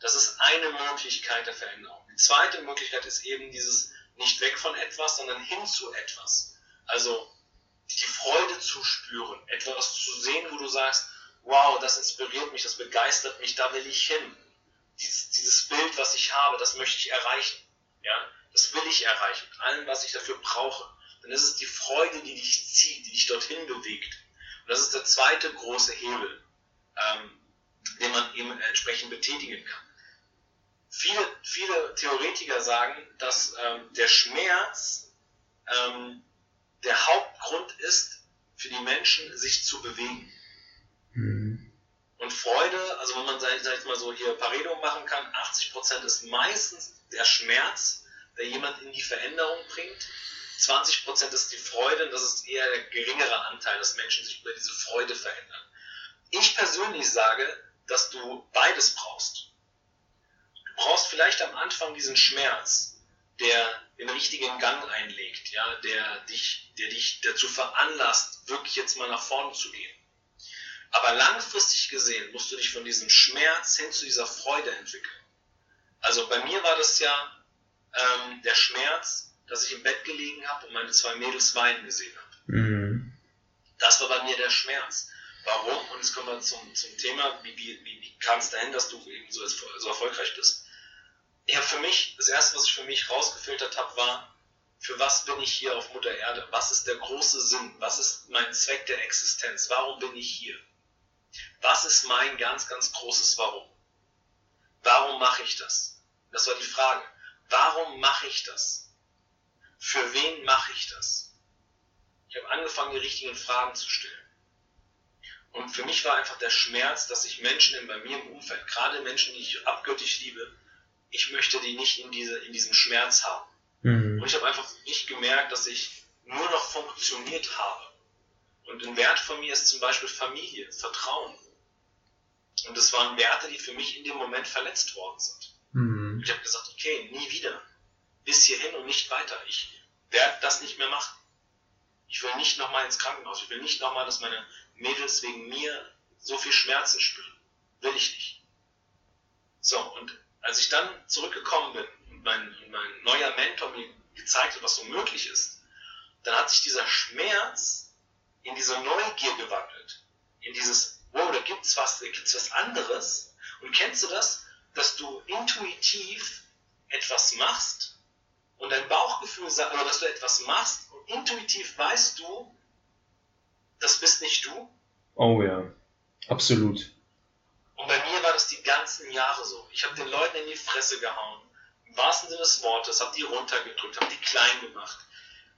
Das ist eine Möglichkeit der Veränderung. Die zweite Möglichkeit ist eben dieses nicht weg von etwas, sondern hin zu etwas. Also die Freude zu spüren, etwas zu sehen, wo du sagst, wow, das inspiriert mich, das begeistert mich, da will ich hin. Dieses, dieses Bild, was ich habe, das möchte ich erreichen. Ja, das will ich erreichen, mit allem, was ich dafür brauche. Dann ist es die Freude, die dich zieht, die dich dorthin bewegt. Und das ist der zweite große Hebel, ähm, den man eben entsprechend betätigen kann. Viele, viele Theoretiker sagen, dass ähm, der Schmerz ähm, der Hauptgrund ist für die Menschen, sich zu bewegen. Mhm. Und Freude, also wenn man, sag ich mal so hier Pareto machen kann, 80% ist meistens der Schmerz, der jemand in die Veränderung bringt. 20% ist die Freude und das ist eher der geringere Anteil, dass Menschen sich über diese Freude verändern. Ich persönlich sage, dass du beides brauchst. Du brauchst vielleicht am Anfang diesen Schmerz, der den richtigen Gang einlegt, ja, der dich, der dich dazu veranlasst, wirklich jetzt mal nach vorne zu gehen. Aber langfristig gesehen musst du dich von diesem Schmerz hin zu dieser Freude entwickeln. Also bei mir war das ja ähm, der Schmerz, dass ich im Bett gelegen habe und meine zwei Mädels weinen gesehen habe. Mhm. Das war bei mir der Schmerz. Warum? Und jetzt kommen wir zum, zum Thema, wie, wie, wie kam es dahin, dass du eben so, so erfolgreich bist? Ich habe für mich, das erste, was ich für mich rausgefiltert habe, war, für was bin ich hier auf Mutter Erde? Was ist der große Sinn? Was ist mein Zweck der Existenz? Warum bin ich hier? Was ist mein ganz, ganz großes Warum? Warum mache ich das? Das war die Frage. Warum mache ich das? Für wen mache ich das? Ich habe angefangen, die richtigen Fragen zu stellen. Und für mich war einfach der Schmerz, dass ich Menschen in, bei mir im Umfeld, gerade Menschen, die ich abgöttisch liebe, ich möchte die nicht in, diese, in diesem Schmerz haben. Mhm. Und ich habe einfach nicht gemerkt, dass ich nur noch funktioniert habe. Und ein Wert von mir ist zum Beispiel Familie, Vertrauen. Und das waren Werte, die für mich in dem Moment verletzt worden sind. Mhm. Ich habe gesagt, okay, nie wieder. Bis hierhin und nicht weiter. Ich werde das nicht mehr machen. Ich will nicht nochmal ins Krankenhaus. Ich will nicht nochmal, dass meine Mädels wegen mir so viel Schmerzen spüren. Will ich nicht. So, und als ich dann zurückgekommen bin und mein, mein neuer Mentor mir gezeigt hat, was so möglich ist, dann hat sich dieser Schmerz in diese Neugier gewandelt. In dieses, wow, da gibt's was, da gibt's was anderes. Und kennst du das, dass du intuitiv etwas machst und dein Bauchgefühl sagt, oder dass du etwas machst und intuitiv weißt du, das bist nicht du? Oh ja, absolut. Und bei mir war das die ganzen Jahre so. Ich habe den Leuten in die Fresse gehauen. Im wahrsten Sinne des Wortes, habe die runtergedrückt, habe die klein gemacht.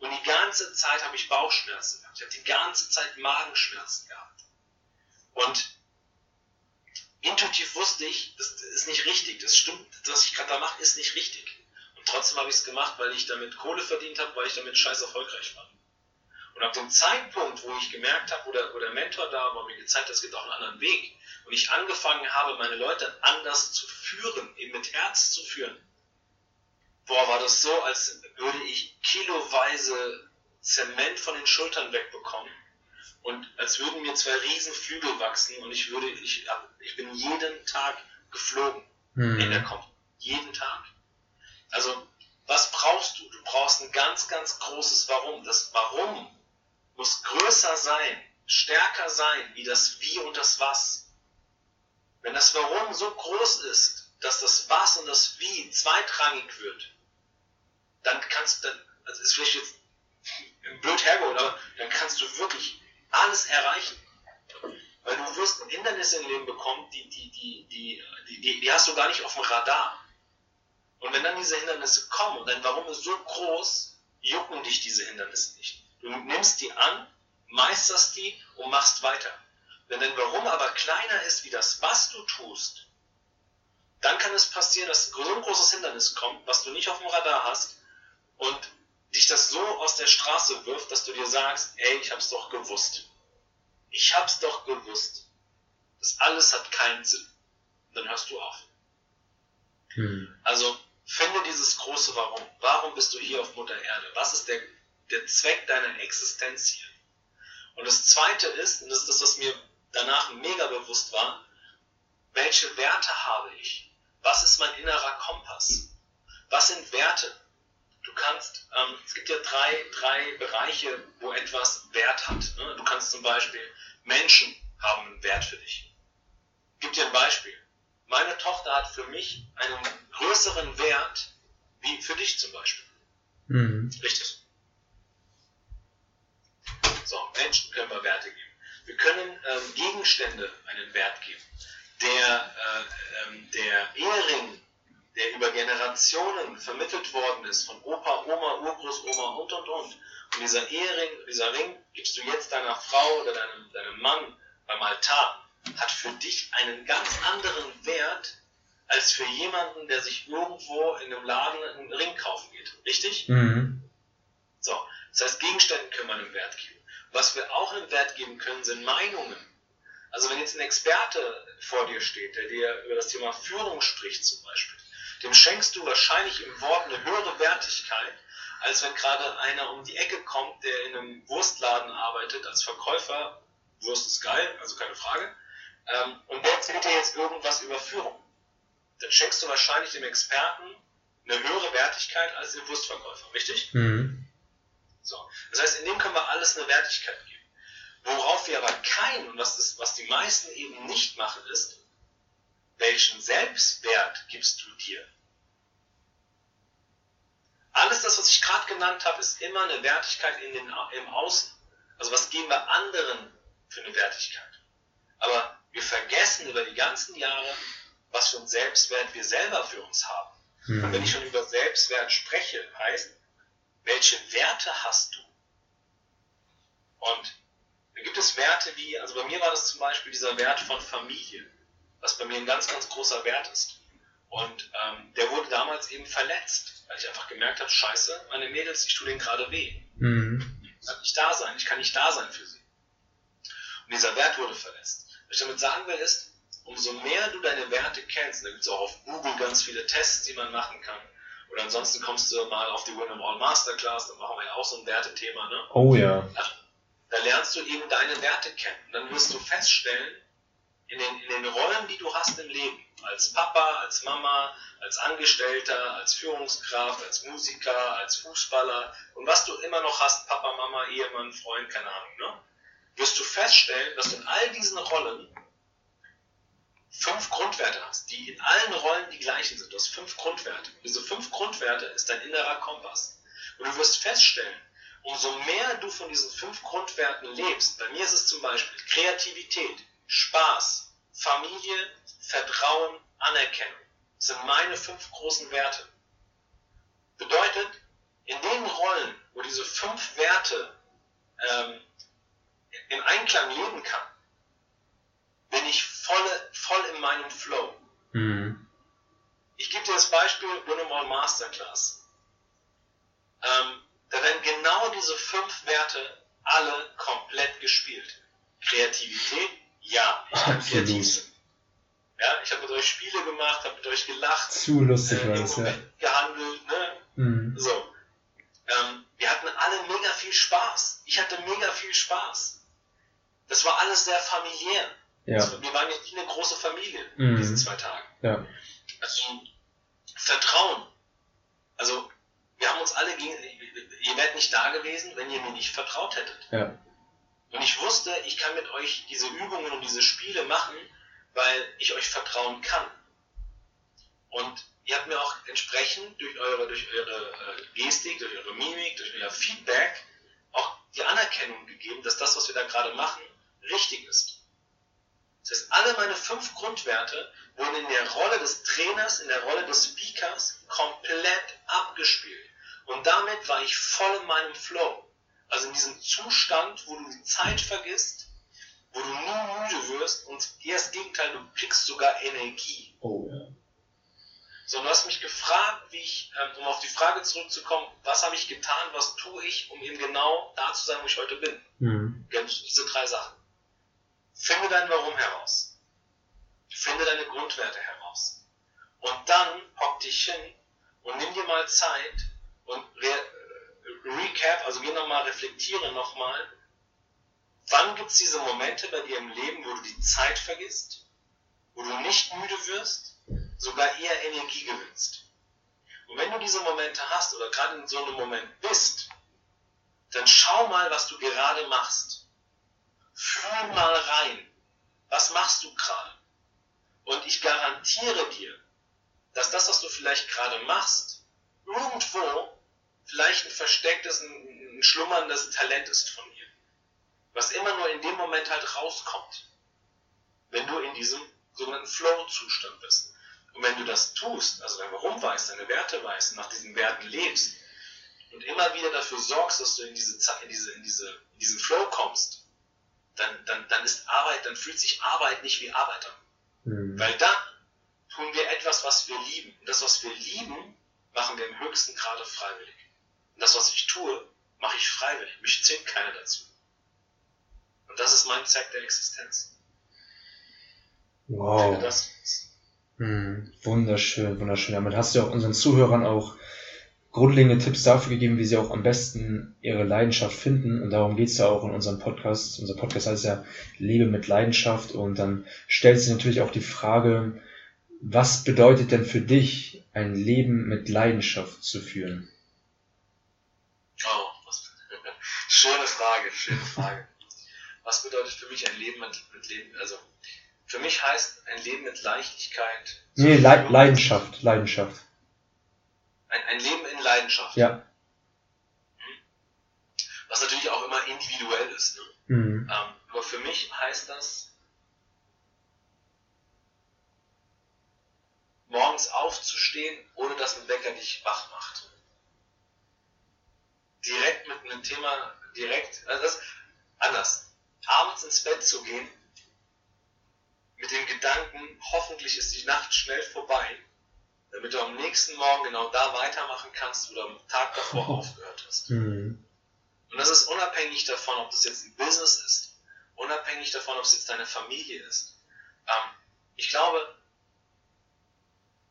Und die ganze Zeit habe ich Bauchschmerzen gehabt. Ich habe die ganze Zeit Magenschmerzen gehabt. Und intuitiv wusste ich, das ist nicht richtig. Das stimmt, was ich gerade da mache, ist nicht richtig. Und trotzdem habe ich es gemacht, weil ich damit Kohle verdient habe, weil ich damit scheiß erfolgreich war. Und ab dem Zeitpunkt, wo ich gemerkt habe, wo der, wo der Mentor da war, mir gezeigt hat, es gibt auch einen anderen Weg, und ich angefangen habe, meine Leute anders zu führen, eben mit Herz zu führen, boah, war das so, als würde ich kiloweise Zement von den Schultern wegbekommen und als würden mir zwei Riesenflügel wachsen und ich würde, ich, ich bin jeden Tag geflogen hm. in der Kopf. Jeden Tag. Also, was brauchst du? Du brauchst ein ganz, ganz großes Warum. Das Warum muss größer sein, stärker sein, wie das Wie und das Was. Wenn das Warum so groß ist, dass das Was und das Wie zweitrangig wird, dann kannst du, also ist vielleicht jetzt blöd hergeholt, aber dann kannst du wirklich alles erreichen. Weil du wirst Hindernisse im Leben bekommen, die, die, die, die, die hast du gar nicht auf dem Radar. Und wenn dann diese Hindernisse kommen und dein Warum ist so groß, jucken dich diese Hindernisse nicht. Du nimmst die an, meisterst die und machst weiter. Wenn dein Warum aber kleiner ist wie das, was du tust, dann kann es passieren, dass so ein großes Hindernis kommt, was du nicht auf dem Radar hast und dich das so aus der Straße wirft, dass du dir sagst, ey, ich hab's doch gewusst. Ich hab's doch gewusst. Das alles hat keinen Sinn. dann hörst du auf. Hm. Also Finde dieses große Warum. Warum bist du hier auf Mutter Erde? Was ist der, der Zweck deiner Existenz hier? Und das Zweite ist, und das ist das, was mir danach mega bewusst war, welche Werte habe ich? Was ist mein innerer Kompass? Was sind Werte? Du kannst, ähm, es gibt ja drei, drei Bereiche, wo etwas Wert hat. Ne? Du kannst zum Beispiel, Menschen haben einen Wert für dich. Ich gebe dir ein Beispiel. Meine Tochter hat für mich einen größeren Wert wie für dich zum Beispiel. Mhm. Richtig. So, Menschen können wir Werte geben. Wir können ähm, Gegenstände einen Wert geben. Der, äh, ähm, der Ehering, der über Generationen vermittelt worden ist, von Opa, Oma, Urgroßoma und und und. Und dieser Ehering, dieser Ring gibst du jetzt deiner Frau oder deinem, deinem Mann beim Altar, hat für dich einen ganz anderen Wert als für jemanden, der sich irgendwo in einem Laden einen Ring kaufen geht. Richtig? Mhm. So, das heißt, Gegenständen können wir einen Wert geben. Was wir auch einen Wert geben können, sind Meinungen. Also wenn jetzt ein Experte vor dir steht, der dir über das Thema Führung spricht zum Beispiel, dem schenkst du wahrscheinlich im Wort eine höhere Wertigkeit, als wenn gerade einer um die Ecke kommt, der in einem Wurstladen arbeitet als Verkäufer. Wurst ist geil, also keine Frage. Ähm, und der erzählt dir jetzt irgendwas über Führung. Dann schenkst du wahrscheinlich dem Experten eine höhere Wertigkeit als dem Wurstverkäufer, richtig? Mhm. So. Das heißt, in dem können wir alles eine Wertigkeit geben. Worauf wir aber keinen, und was, das, was die meisten eben nicht machen, ist, welchen Selbstwert gibst du dir? Alles das, was ich gerade genannt habe, ist immer eine Wertigkeit in den, im Außen. Also was geben wir anderen für eine Wertigkeit? Aber wir vergessen über die ganzen Jahre, was für einen Selbstwert wir selber für uns haben. Mhm. Und wenn ich schon über Selbstwert spreche, heißt, welche Werte hast du? Und da gibt es Werte wie, also bei mir war das zum Beispiel dieser Wert von Familie, was bei mir ein ganz, ganz großer Wert ist. Und ähm, der wurde damals eben verletzt, weil ich einfach gemerkt habe, scheiße, meine Mädels, ich tue denen gerade weh. Mhm. Ich kann nicht da sein, ich kann nicht da sein für sie. Und dieser Wert wurde verletzt. Was ich damit sagen will ist, umso mehr du deine Werte kennst, da gibt es auch auf Google ganz viele Tests, die man machen kann, oder ansonsten kommst du mal auf die Win All Masterclass, da machen wir ja auch so ein Wertethema, ne? Oh ja. Da lernst du eben deine Werte kennen. Und dann wirst du feststellen, in den, in den Rollen, die du hast im Leben, als Papa, als Mama, als Angestellter, als Führungskraft, als Musiker, als Fußballer und was du immer noch hast, Papa, Mama, Ehemann, Freund, keine Ahnung, ne? wirst du feststellen, dass du in all diesen Rollen fünf Grundwerte hast, die in allen Rollen die gleichen sind. Du hast fünf Grundwerte. Diese fünf Grundwerte ist dein innerer Kompass. Und du wirst feststellen, umso mehr du von diesen fünf Grundwerten lebst, bei mir ist es zum Beispiel Kreativität, Spaß, Familie, Vertrauen, Anerkennung. Das sind meine fünf großen Werte. Bedeutet, in den Rollen, wo diese fünf Werte ähm, im Einklang leben kann, bin ich voll, voll in meinem Flow. Mhm. Ich gebe dir das Beispiel All Masterclass. Ähm, da werden genau diese fünf Werte alle komplett gespielt. Kreativität, ja, ich kann kreativ sein. Ja, ich habe mit euch Spiele gemacht, habe mit euch gelacht, Zu lustig äh, was, ja. gehandelt, ne? Mhm. So. Ähm, wir hatten alle mega viel Spaß. Ich hatte mega viel Spaß. Das war alles sehr familiär. Ja. Also, wir waren jetzt wie eine große Familie mhm. in diesen zwei Tagen. Ja. Also Vertrauen. Also wir haben uns alle gegen, ihr wärt nicht da gewesen, wenn ihr mir nicht vertraut hättet. Ja. Und ich wusste, ich kann mit euch diese Übungen und diese Spiele machen, weil ich euch vertrauen kann. Und ihr habt mir auch entsprechend durch eure, durch eure äh, Gestik, durch eure Mimik, durch euer Feedback auch die Anerkennung gegeben, dass das, was wir da gerade machen, richtig ist. Das heißt, alle meine fünf Grundwerte wurden in der Rolle des Trainers, in der Rolle des Speakers komplett abgespielt. Und damit war ich voll in meinem Flow. Also in diesem Zustand, wo du die Zeit vergisst, wo du nur müde wirst und eher das Gegenteil, du kriegst sogar Energie. Oh ja. So, du hast mich gefragt, wie ich, ähm, um auf die Frage zurückzukommen, was habe ich getan, was tue ich, um eben genau da zu sein, wo ich heute bin. Mhm. Diese drei Sachen. Finde dein Warum heraus. Finde deine Grundwerte heraus. Und dann hock dich hin und nimm dir mal Zeit und re recap, also geh nochmal, reflektiere nochmal, wann gibt es diese Momente bei dir im Leben, wo du die Zeit vergisst, wo du nicht müde wirst, sogar eher Energie gewinnst. Und wenn du diese Momente hast oder gerade in so einem Moment bist, dann schau mal, was du gerade machst. Fühl mal rein. Was machst du gerade? Und ich garantiere dir, dass das, was du vielleicht gerade machst, irgendwo vielleicht ein verstecktes, ein, ein schlummerndes Talent ist von dir. Was immer nur in dem Moment halt rauskommt. Wenn du in diesem sogenannten Flow-Zustand bist. Und wenn du das tust, also dein Warum weißt, deine Werte weißt, nach diesen Werten lebst und immer wieder dafür sorgst, dass du in, diese, in, diese, in, diese, in diesen Flow kommst, dann, dann, dann ist Arbeit, dann fühlt sich Arbeit nicht wie Arbeit an. Mhm. Weil dann tun wir etwas, was wir lieben. Und das, was wir lieben, machen wir im höchsten Grade freiwillig. Und das, was ich tue, mache ich freiwillig. Mich zwingt keiner dazu. Und das ist mein Zweck der Existenz. Wow. Das hm, wunderschön, wunderschön. Damit hast du auch unseren Zuhörern auch grundlegende Tipps dafür gegeben, wie sie auch am besten ihre Leidenschaft finden. Und darum geht es ja auch in unserem Podcast. Unser Podcast heißt ja Lebe mit Leidenschaft. Und dann stellt sich natürlich auch die Frage, was bedeutet denn für dich, ein Leben mit Leidenschaft zu führen? Oh, was, schöne Frage, schöne Frage. Was bedeutet für mich ein Leben mit, mit Leben, also für mich heißt ein Leben mit Leichtigkeit. Nee, Le Leidenschaft, Leidenschaft. Ein, ein Leben in Leidenschaft. Ja. Hm? Was natürlich auch immer individuell ist. Ne? Mhm. Ähm, aber für mich heißt das, morgens aufzustehen, ohne dass ein Wecker dich wach macht. Direkt mit einem Thema, direkt, also das, anders. Abends ins Bett zu gehen mit dem Gedanken, hoffentlich ist die Nacht schnell vorbei, damit du am nächsten Morgen genau da weitermachen kannst, wo du am Tag davor aufgehört hast. Mhm. Und das ist unabhängig davon, ob das jetzt ein Business ist, unabhängig davon, ob es jetzt deine Familie ist. Ähm, ich glaube,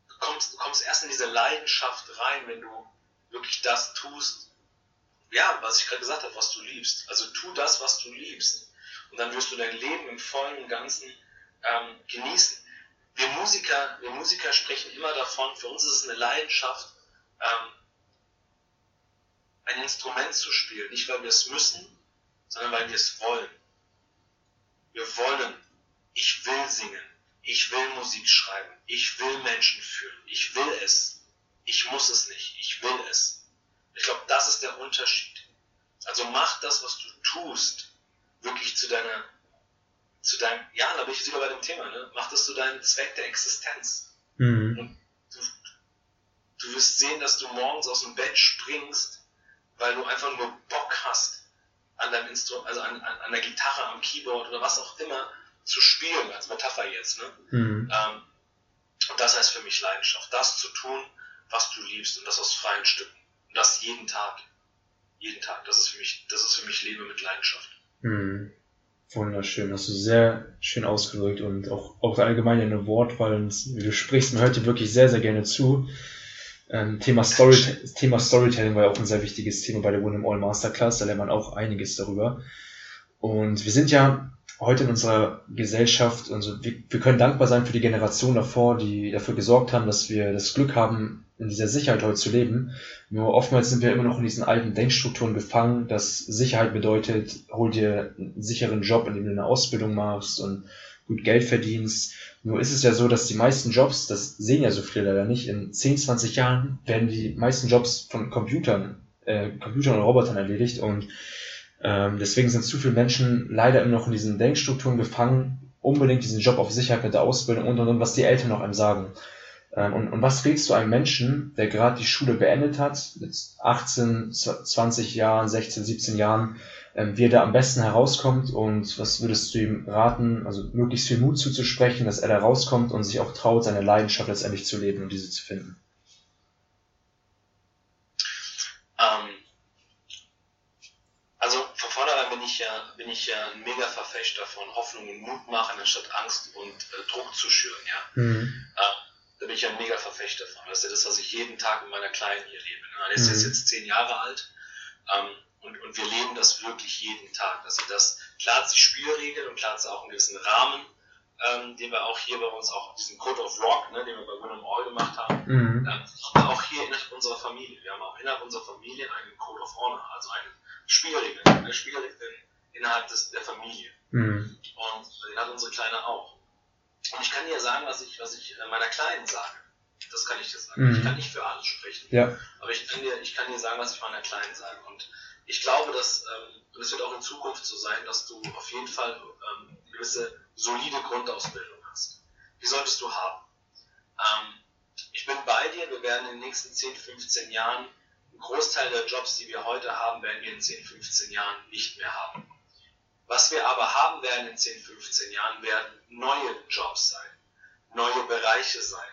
du kommst, du kommst erst in diese Leidenschaft rein, wenn du wirklich das tust, ja, was ich gerade gesagt habe, was du liebst. Also tu das, was du liebst. Und dann wirst du dein Leben im vollen und Ganzen ähm, genießen. Wir Musiker, wir Musiker sprechen immer davon, für uns ist es eine Leidenschaft, ähm, ein Instrument zu spielen. Nicht, weil wir es müssen, sondern weil wir es wollen. Wir wollen. Ich will singen. Ich will Musik schreiben. Ich will Menschen führen. Ich will es. Ich muss es nicht. Ich will es. Ich glaube, das ist der Unterschied. Also mach das, was du tust, wirklich zu deiner zu deinem, ja, da bin ich jetzt wieder bei dem Thema, ne? Mach das zu deinem Zweck der Existenz. Mhm. Und du, du wirst sehen, dass du morgens aus dem Bett springst, weil du einfach nur Bock hast, an deinem Instrument, also an, an, an der Gitarre, am Keyboard oder was auch immer zu spielen, als Metapher jetzt, ne? Mhm. Ähm, und das heißt für mich Leidenschaft, das zu tun, was du liebst und das aus freien Stücken. Und das jeden Tag. Jeden Tag. Das ist für mich, das ist für mich Lebe mit Leidenschaft. Mhm. Wunderschön, hast du sehr schön ausgedrückt und auch, auch allgemein in Wortwahl, wie du sprichst, man hört dir wirklich sehr, sehr gerne zu. Ähm, Thema, Story, Thema Storytelling war ja auch ein sehr wichtiges Thema bei der One All Masterclass, da lernt man auch einiges darüber. Und wir sind ja heute in unserer Gesellschaft, also wir, wir können dankbar sein für die Generation davor, die dafür gesorgt haben, dass wir das Glück haben, in dieser Sicherheit heute zu leben. Nur oftmals sind wir immer noch in diesen alten Denkstrukturen gefangen, dass Sicherheit bedeutet, hol dir einen sicheren Job, in dem du eine Ausbildung machst und gut Geld verdienst. Nur ist es ja so, dass die meisten Jobs, das sehen ja so viele leider nicht, in 10, 20 Jahren werden die meisten Jobs von Computern, äh, Computern und Robotern erledigt und ähm, deswegen sind zu viele Menschen leider immer noch in diesen Denkstrukturen gefangen, unbedingt diesen Job auf Sicherheit mit der Ausbildung und und und, was die Eltern noch einem sagen. Ähm, und, und was rätst du einem Menschen, der gerade die Schule beendet hat, mit 18, 20 Jahren, 16, 17 Jahren, ähm, wie er da am besten herauskommt und was würdest du ihm raten, also möglichst viel Mut zuzusprechen, dass er da rauskommt und sich auch traut, seine Leidenschaft letztendlich zu leben und diese zu finden? Ähm, also von vornherein bin ich ja, ja ein mega Verfechter von Hoffnung und Mut machen, anstatt Angst und äh, Druck zu schüren. Ja? Mhm. Äh, da bin ich ein mega Verfechter von. Das ist ja das, was ich jeden Tag mit meiner Kleinen hier lebe. Ne? Alessia mhm. ist jetzt zehn Jahre alt ähm, und, und wir leben das wirklich jeden Tag. Also das, klar hat sie Spielregeln und klar hat sie auch einen gewissen Rahmen, ähm, den wir auch hier bei uns, auch diesen Code of Rock, ne, den wir bei William All gemacht haben, mhm. ähm, aber auch hier innerhalb unserer Familie. Wir haben auch innerhalb unserer Familie einen Code of Honor, also eine Spielregel, eine Spielregel innerhalb des, der Familie. Mhm. Und den hat unsere Kleine auch. Und ich kann dir sagen, was ich, was ich meiner Kleinen sage. Das kann ich dir sagen. Mhm. Ich kann nicht für alle sprechen. Ja. Aber ich kann, dir, ich kann dir sagen, was ich meiner Kleinen sage. Und ich glaube, dass ähm, es wird auch in Zukunft so sein, dass du auf jeden Fall ähm, eine gewisse solide Grundausbildung hast. Die solltest du haben. Ähm, ich bin bei dir, wir werden in den nächsten 10, 15 Jahren einen Großteil der Jobs, die wir heute haben, werden wir in 10, 15 Jahren nicht mehr haben. Was wir aber haben werden in 10, 15 Jahren, werden neue Jobs sein, neue Bereiche sein,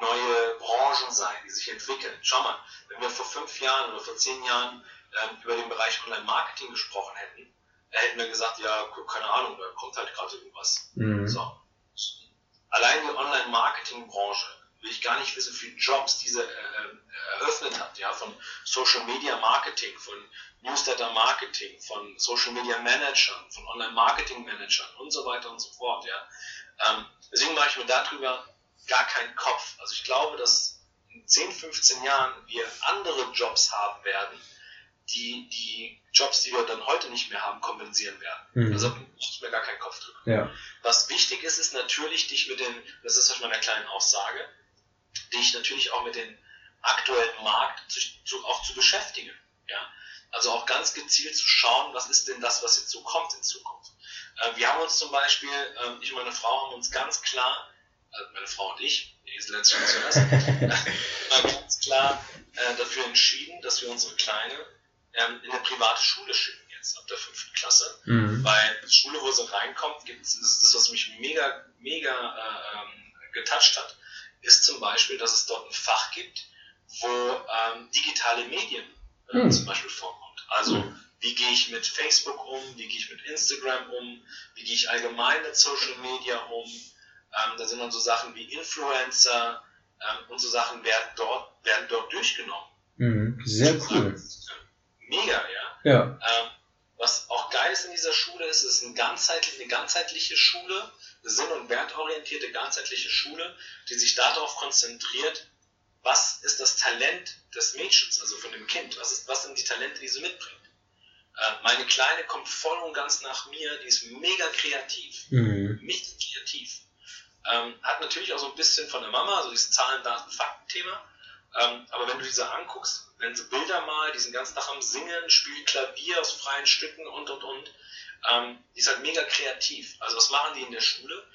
neue Branchen sein, die sich entwickeln. Schau mal, wenn wir vor fünf Jahren oder vor zehn Jahren ähm, über den Bereich Online-Marketing gesprochen hätten, da hätten wir gesagt, ja, keine Ahnung, da kommt halt gerade irgendwas. Mhm. So. Allein die Online-Marketing-Branche will ich gar nicht wissen, wie viele Jobs diese äh, äh, eröffnet hat, ja, von Social Media Marketing, von Newsletter Marketing, von Social Media Managern, von Online Marketing Managern und so weiter und so fort, ja. Ähm, deswegen mache ich mir darüber gar keinen Kopf. Also ich glaube, dass in 10, 15 Jahren wir andere Jobs haben werden, die die Jobs, die wir dann heute nicht mehr haben, kompensieren werden. Mhm. Also ich mir gar keinen Kopf drüber. Ja. Was wichtig ist, ist natürlich, dich mit den, das ist was ich meiner kleinen Aussage, dich natürlich auch mit dem aktuellen Markt zu, zu, auch zu beschäftigen. Ja? Also auch ganz gezielt zu schauen, was ist denn das, was jetzt so kommt in Zukunft. Äh, wir haben uns zum Beispiel, äh, ich und meine Frau haben uns ganz klar, also meine Frau und ich, die ist letztlich zuerst, äh, ganz klar äh, dafür entschieden, dass wir unsere Kleine ähm, in eine private Schule schicken jetzt ab der fünften Klasse. Mhm. Weil die Schule, wo sie reinkommt, gibt es das, was mich mega, mega äh, ähm, getoucht hat ist zum Beispiel, dass es dort ein Fach gibt, wo ähm, digitale Medien äh, hm. zum Beispiel vorkommt. Also hm. wie gehe ich mit Facebook um, wie gehe ich mit Instagram um, wie gehe ich allgemein mit Social Media um. Ähm, da sind dann so Sachen wie Influencer ähm, und so Sachen werden dort, werden dort durchgenommen. Mhm. Sehr cool. Mega, ja. ja. Ähm, was auch geil ist in dieser Schule ist, es ist eine ganzheitliche, eine ganzheitliche Schule sinn- und wertorientierte ganzheitliche Schule, die sich darauf konzentriert, was ist das Talent des Mädchens, also von dem Kind, was, ist, was sind die Talente, die sie mitbringt. Äh, meine Kleine kommt voll und ganz nach mir, die ist mega kreativ, mhm. mega kreativ. Ähm, hat natürlich auch so ein bisschen von der Mama, also dieses Zahlen, Daten, Fakten-Thema. Ähm, aber wenn du diese anguckst, wenn sie Bilder mal, die sind ganz nach am Singen, spielt Klavier aus freien Stücken und und und. Ähm, die ist halt mega kreativ. Also was machen die in der Schule?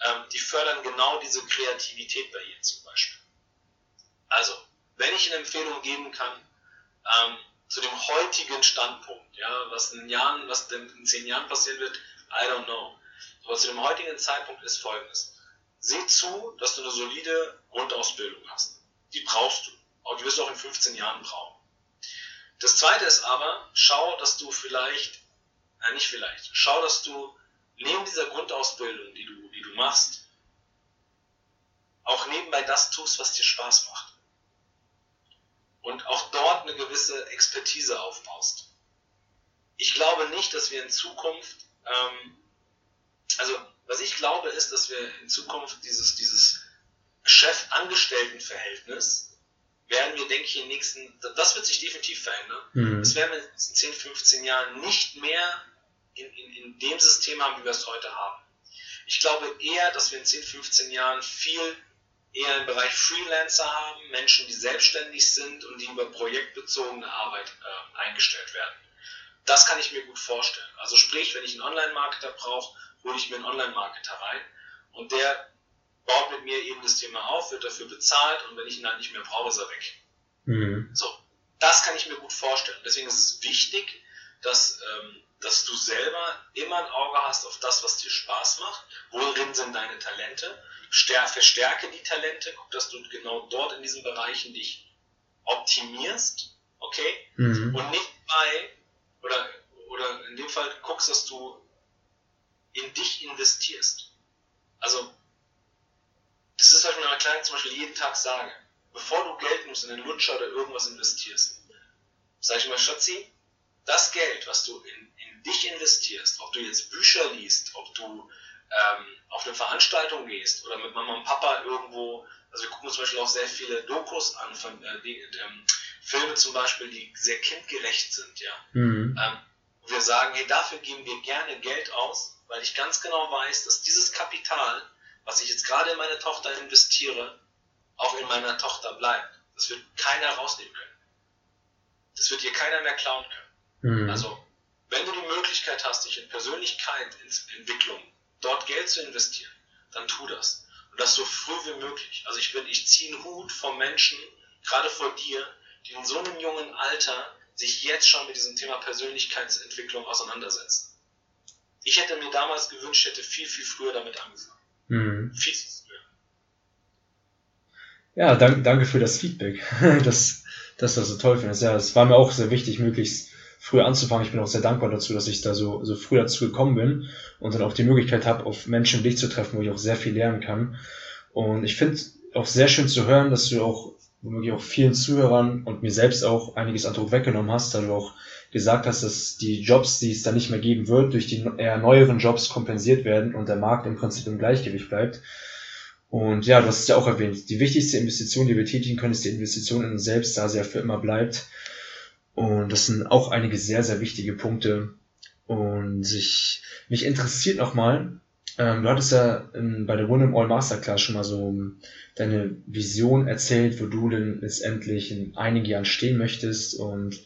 Ähm, die fördern genau diese Kreativität bei ihr zum Beispiel. Also, wenn ich eine Empfehlung geben kann, ähm, zu dem heutigen Standpunkt, ja, was in Jahren, was in zehn Jahren passieren wird, I don't know. Aber zu dem heutigen Zeitpunkt ist folgendes. Seh zu, dass du eine solide Grundausbildung hast. Die brauchst du. Aber die wirst du auch in 15 Jahren brauchen. Das zweite ist aber, schau, dass du vielleicht Nein, nicht vielleicht. Schau, dass du neben dieser Grundausbildung, die du, die du machst, auch nebenbei das tust, was dir Spaß macht. Und auch dort eine gewisse Expertise aufbaust. Ich glaube nicht, dass wir in Zukunft, ähm, also was ich glaube ist, dass wir in Zukunft dieses, dieses Chef-Angestellten-Verhältnis werden wir, denke ich, in den nächsten, das wird sich definitiv verändern. Mhm. Das werden wir in 10, 15 Jahren nicht mehr in, in, in dem System haben, wie wir es heute haben. Ich glaube eher, dass wir in 10, 15 Jahren viel eher im Bereich Freelancer haben, Menschen, die selbstständig sind und die über projektbezogene Arbeit äh, eingestellt werden. Das kann ich mir gut vorstellen. Also sprich, wenn ich einen Online-Marketer brauche, hole ich mir einen Online-Marketer rein und der baut mit mir eben das Thema auf, wird dafür bezahlt und wenn ich ihn dann nicht mehr brauche, ist er weg. Mhm. So, das kann ich mir gut vorstellen. Deswegen ist es wichtig, dass ähm, dass du selber immer ein Auge hast auf das, was dir Spaß macht. Worin sind deine Talente? Verstärke die Talente, guck, dass du genau dort in diesen Bereichen dich optimierst, okay? Mhm. Und nicht bei, oder, oder in dem Fall guckst, dass du in dich investierst. Also, das ist, was ich meiner Kleinen zum Beispiel jeden Tag sage. Bevor du Geld nimmst in den Lutscher oder irgendwas investierst, sage ich immer, Schatzi, das Geld, was du in, in dich investierst, ob du jetzt Bücher liest, ob du ähm, auf eine Veranstaltung gehst oder mit Mama und Papa irgendwo, also wir gucken zum Beispiel auch sehr viele Dokus an, von, äh, die, ähm, Filme zum Beispiel, die sehr kindgerecht sind, ja. Mhm. Ähm, wir sagen, hey, dafür geben wir gerne Geld aus, weil ich ganz genau weiß, dass dieses Kapital, was ich jetzt gerade in meine Tochter investiere, auch in meiner Tochter bleibt. Das wird keiner rausnehmen können. Das wird dir keiner mehr klauen können. Mhm. Also, Möglichkeit hast, dich in Persönlichkeit, in Entwicklung, dort Geld zu investieren, dann tu das. Und das so früh wie möglich. Also ich bin, ich ziehe einen Hut vor Menschen, gerade vor dir, die in so einem jungen Alter sich jetzt schon mit diesem Thema Persönlichkeitsentwicklung auseinandersetzen. Ich hätte mir damals gewünscht, hätte viel, viel früher damit angefangen. Mhm. Viel zu früh. Ja, dank, danke für das Feedback, dass, dass du das so toll findest. Ja, es war mir auch sehr wichtig, möglichst früh anzufangen. Ich bin auch sehr dankbar dazu, dass ich da so, so früh dazu gekommen bin und dann auch die Möglichkeit habe, auf Menschen dich zu treffen, wo ich auch sehr viel lernen kann. Und ich finde auch sehr schön zu hören, dass du auch womöglich auch vielen Zuhörern und mir selbst auch einiges an Druck weggenommen hast, da du auch gesagt hast, dass die Jobs, die es da nicht mehr geben wird, durch die eher neueren Jobs kompensiert werden und der Markt im Prinzip im Gleichgewicht bleibt. Und ja, du hast es ja auch erwähnt, die wichtigste Investition, die wir tätigen können, ist die Investition in uns selbst, da sie ja für immer bleibt. Und das sind auch einige sehr, sehr wichtige Punkte. Und ich, mich interessiert nochmal, ähm, du hattest ja in, bei der One All Masterclass schon mal so deine Vision erzählt, wo du denn letztendlich in einigen Jahren stehen möchtest. Und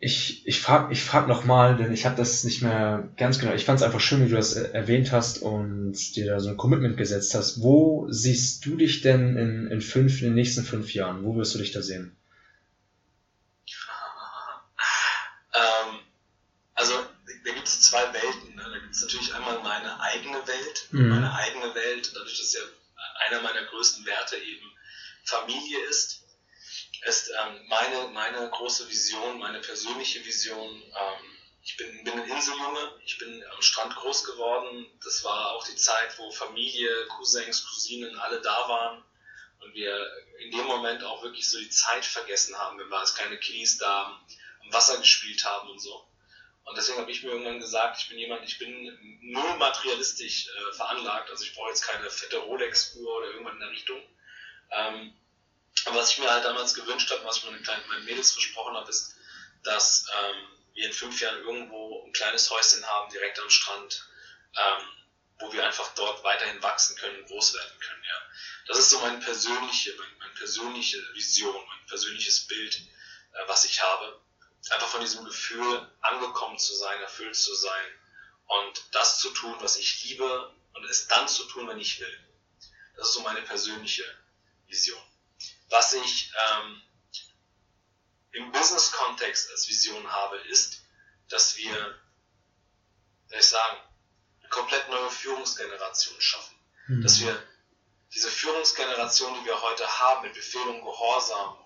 ich, ich frage ich frag nochmal, denn ich habe das nicht mehr ganz genau. Ich fand es einfach schön, wie du das erwähnt hast und dir da so ein Commitment gesetzt hast. Wo siehst du dich denn in, in, fünf, in den nächsten fünf Jahren? Wo wirst du dich da sehen? Ähm, also da gibt es zwei Welten. Ne? Da gibt es natürlich einmal meine eigene Welt. Mhm. Meine eigene Welt, dadurch, dass ja einer meiner größten Werte eben Familie ist, ist ähm, meine, meine große Vision, meine persönliche Vision. Ähm, ich bin, bin ein Inseljunge, ich bin am Strand groß geworden. Das war auch die Zeit, wo Familie, Cousins, Cousinen alle da waren und wir in dem Moment auch wirklich so die Zeit vergessen haben, wenn wir als kleine Kiddies da am Wasser gespielt haben und so. Und deswegen habe ich mir irgendwann gesagt, ich bin jemand, ich bin null materialistisch äh, veranlagt, also ich brauche jetzt keine fette Rolex-Uhr oder irgendwann in der Richtung. Ähm, aber was ich mir halt damals gewünscht habe, was ich meinen, kleinen, meinen Mädels versprochen habe, ist, dass ähm, wir in fünf Jahren irgendwo ein kleines Häuschen haben, direkt am Strand, ähm, wo wir einfach dort weiterhin wachsen können und groß werden können. Ja. Das ist so meine persönliche, meine, meine persönliche Vision, mein persönliches Bild, äh, was ich habe einfach von diesem Gefühl angekommen zu sein, erfüllt zu sein und das zu tun, was ich liebe und es dann zu tun, wenn ich will. Das ist so meine persönliche Vision. Was ich ähm, im Business-Kontext als Vision habe, ist, dass wir, soll ich sagen, eine komplett neue Führungsgeneration schaffen. Mhm. Dass wir diese Führungsgeneration, die wir heute haben, mit Befehl und Gehorsam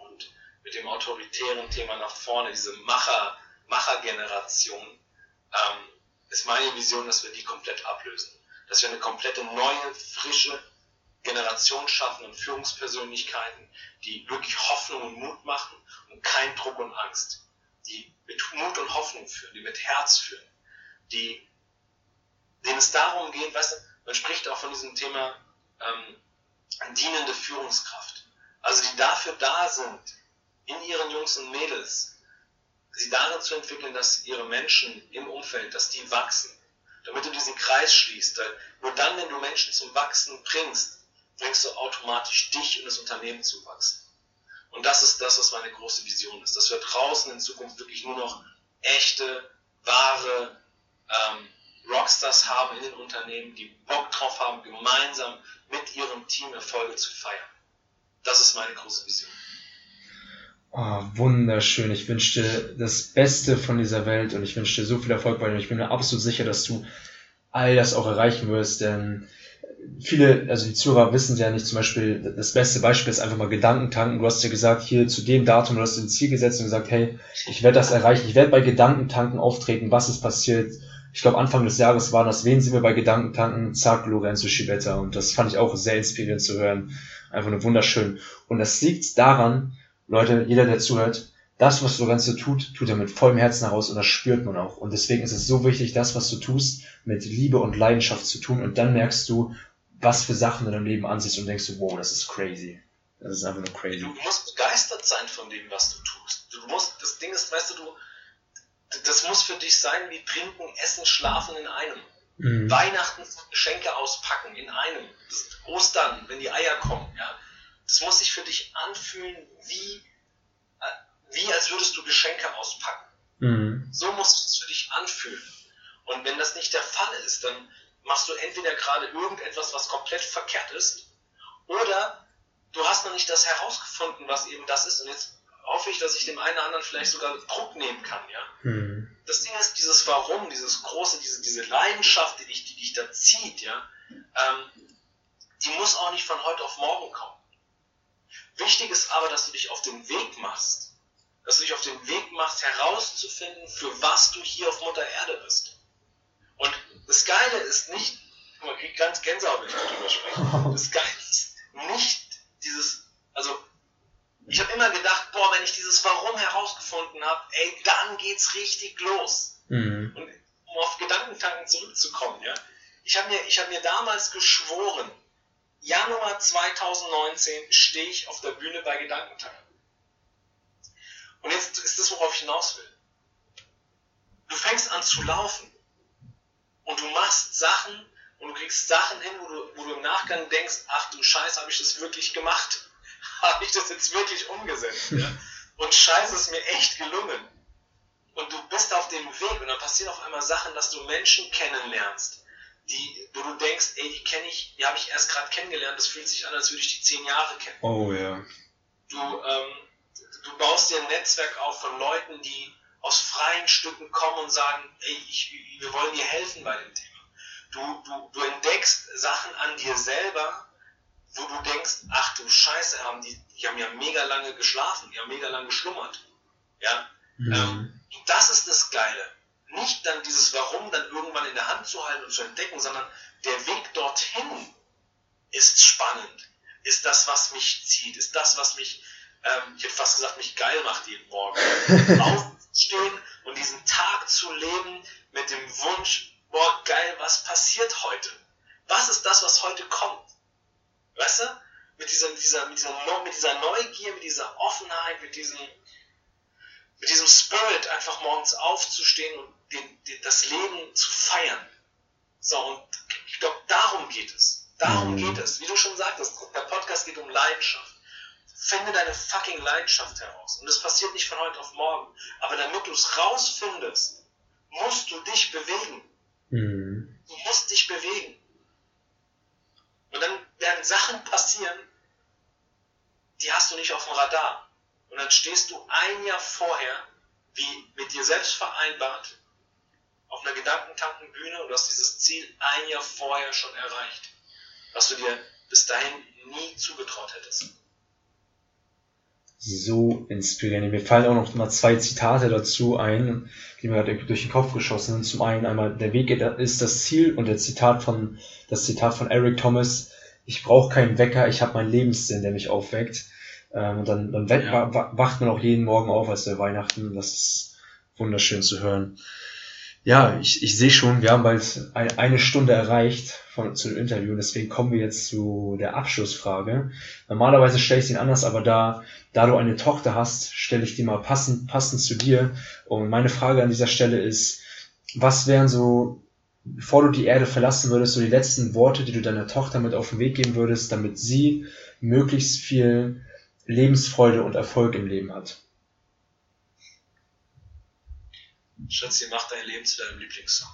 mit dem autoritären Thema nach vorne, diese Macher, Machergeneration, ähm, ist meine Vision, dass wir die komplett ablösen. Dass wir eine komplette neue, frische Generation schaffen und Führungspersönlichkeiten, die wirklich Hoffnung und Mut machen und kein Druck und Angst. Die mit Mut und Hoffnung führen, die mit Herz führen, die, denen es darum geht, weißt du, man spricht auch von diesem Thema ähm, dienende Führungskraft. Also die dafür da sind, in ihren Jungs und Mädels, sie darin zu entwickeln, dass ihre Menschen im Umfeld, dass die wachsen, damit du diesen Kreis schließt. Nur dann, wenn du Menschen zum Wachsen bringst, bringst du automatisch dich und das Unternehmen zum Wachsen. Und das ist das, was meine große Vision ist, dass wir draußen in Zukunft wirklich nur noch echte, wahre ähm, Rockstars haben in den Unternehmen, die Bock drauf haben, gemeinsam mit ihrem Team Erfolge zu feiern. Das ist meine große Vision. Oh, wunderschön. Ich wünsche dir das Beste von dieser Welt und ich wünsche dir so viel Erfolg bei dir. Ich bin mir absolut sicher, dass du all das auch erreichen wirst, denn viele, also die Zuhörer wissen ja nicht, zum Beispiel, das beste Beispiel ist einfach mal Gedankentanken. Du hast ja gesagt, hier zu dem Datum, du hast ein Ziel gesetzt und gesagt, hey, ich werde das erreichen, ich werde bei Gedankentanken auftreten, was ist passiert, ich glaube Anfang des Jahres war das, wen sind wir bei Gedankentanken? Zack, Lorenzo Schibetta. Und das fand ich auch sehr inspirierend zu hören. Einfach nur wunderschön. Und das liegt daran, Leute, jeder, der zuhört, das, was Lorenzo tut, tut er mit vollem Herzen heraus und das spürt man auch. Und deswegen ist es so wichtig, das, was du tust, mit Liebe und Leidenschaft zu tun. Und dann merkst du, was für Sachen in deinem Leben ansiehst und denkst du, wow, das ist crazy. Das ist einfach nur crazy. Du musst begeistert sein von dem, was du tust. Du musst, das Ding ist, weißt du, du, das muss für dich sein wie trinken, essen, schlafen in einem. Mhm. Weihnachten Geschenke auspacken in einem. Ostern, wenn die Eier kommen, ja. Das muss sich für dich anfühlen wie, äh, wie als würdest du Geschenke auspacken. Mhm. So muss es für dich anfühlen. Und wenn das nicht der Fall ist, dann machst du entweder gerade irgendetwas, was komplett verkehrt ist, oder du hast noch nicht das herausgefunden, was eben das ist. Und jetzt hoffe ich, dass ich dem einen oder anderen vielleicht sogar Druck nehmen kann, ja. Mhm. Das Ding ist, dieses Warum, dieses große, diese, diese Leidenschaft, die dich, die dich da zieht, ja, ähm, die muss auch nicht von heute auf morgen kommen. Wichtig ist aber, dass du dich auf den Weg machst. Dass du dich auf den Weg machst, herauszufinden, für was du hier auf Mutter Erde bist. Und das Geile ist nicht, man kriegt ganz Gänsehaut, wenn ich darüber spreche. Das Geile ist nicht dieses, also ich habe immer gedacht, boah, wenn ich dieses Warum herausgefunden habe, ey, dann geht's richtig los. Mhm. Und um auf Gedankentanken zurückzukommen, ja, ich habe mir, hab mir damals geschworen, Januar 2019 stehe ich auf der Bühne bei Gedankentanken. Und jetzt ist das, worauf ich hinaus will. Du fängst an zu laufen und du machst Sachen und du kriegst Sachen hin, wo du, wo du im Nachgang denkst, ach du Scheiße, habe ich das wirklich gemacht? habe ich das jetzt wirklich umgesetzt? Ja? Und Scheiße ist mir echt gelungen. Und du bist auf dem Weg und dann passieren auf einmal Sachen, dass du Menschen kennenlernst, die, wo du denkst, ey, die kenne ich, die habe ich erst gerade kennengelernt, das fühlt sich an, als würde ich die zehn Jahre kennen. Oh ja. Du, ähm, du baust dir ein Netzwerk auf von Leuten, die aus freien Stücken kommen und sagen, ey, ich, wir wollen dir helfen bei dem Thema. Du, du, du entdeckst Sachen an dir selber, wo du denkst, ach du Scheiße, haben die, die haben ja mega lange geschlafen, die haben mega lange geschlummert. Ja? Mhm. Ähm, das ist das Geile. Nicht dann dieses Warum dann irgendwann in der Hand zu halten und zu entdecken, sondern der Weg dorthin ist spannend. Ist das, was mich zieht, ist das, was mich, ähm, ich hätte fast gesagt, mich geil macht jeden Morgen. Aufstehen und diesen Tag zu leben mit dem Wunsch, boah, geil, was passiert heute? Was ist das, was heute kommt? Weißt du? Mit dieser, mit dieser, mit dieser, mit dieser Neugier, mit dieser Offenheit, mit diesem, mit diesem Spirit, einfach morgens aufzustehen und den, den, das Leben zu feiern. So, und ich glaube, darum geht es. Darum mhm. geht es. Wie du schon sagtest, der Podcast geht um Leidenschaft. Finde deine fucking Leidenschaft heraus. Und das passiert nicht von heute auf morgen. Aber damit du es rausfindest, musst du dich bewegen. Mhm. Du musst dich bewegen. Und dann werden Sachen passieren, die hast du nicht auf dem Radar. Und dann stehst du ein Jahr vorher, wie mit dir selbst vereinbart, auf einer Gedankentankenbühne und du hast dieses Ziel ein Jahr vorher schon erreicht, was du dir bis dahin nie zugetraut hättest. So inspirierend. Mir fallen auch noch mal zwei Zitate dazu ein, die mir gerade durch den Kopf geschossen sind. Zum einen einmal, der Weg ist das Ziel und der Zitat von, das Zitat von Eric Thomas, ich brauche keinen Wecker, ich habe meinen Lebenssinn, der mich aufweckt. Ähm, und dann, dann ja. wacht man auch jeden Morgen auf als der Weihnachten. Das ist wunderschön zu hören. Ja, ich, ich sehe schon, wir haben bald eine Stunde erreicht von, zu dem Interview, deswegen kommen wir jetzt zu der Abschlussfrage. Normalerweise stelle ich sie anders, aber da, da du eine Tochter hast, stelle ich die mal passend, passend zu dir. Und meine Frage an dieser Stelle ist, was wären so bevor du die Erde verlassen würdest, so die letzten Worte, die du deiner Tochter mit auf den Weg geben würdest, damit sie möglichst viel Lebensfreude und Erfolg im Leben hat? Schatzi, mach dein Leben zu deinem Lieblingssong.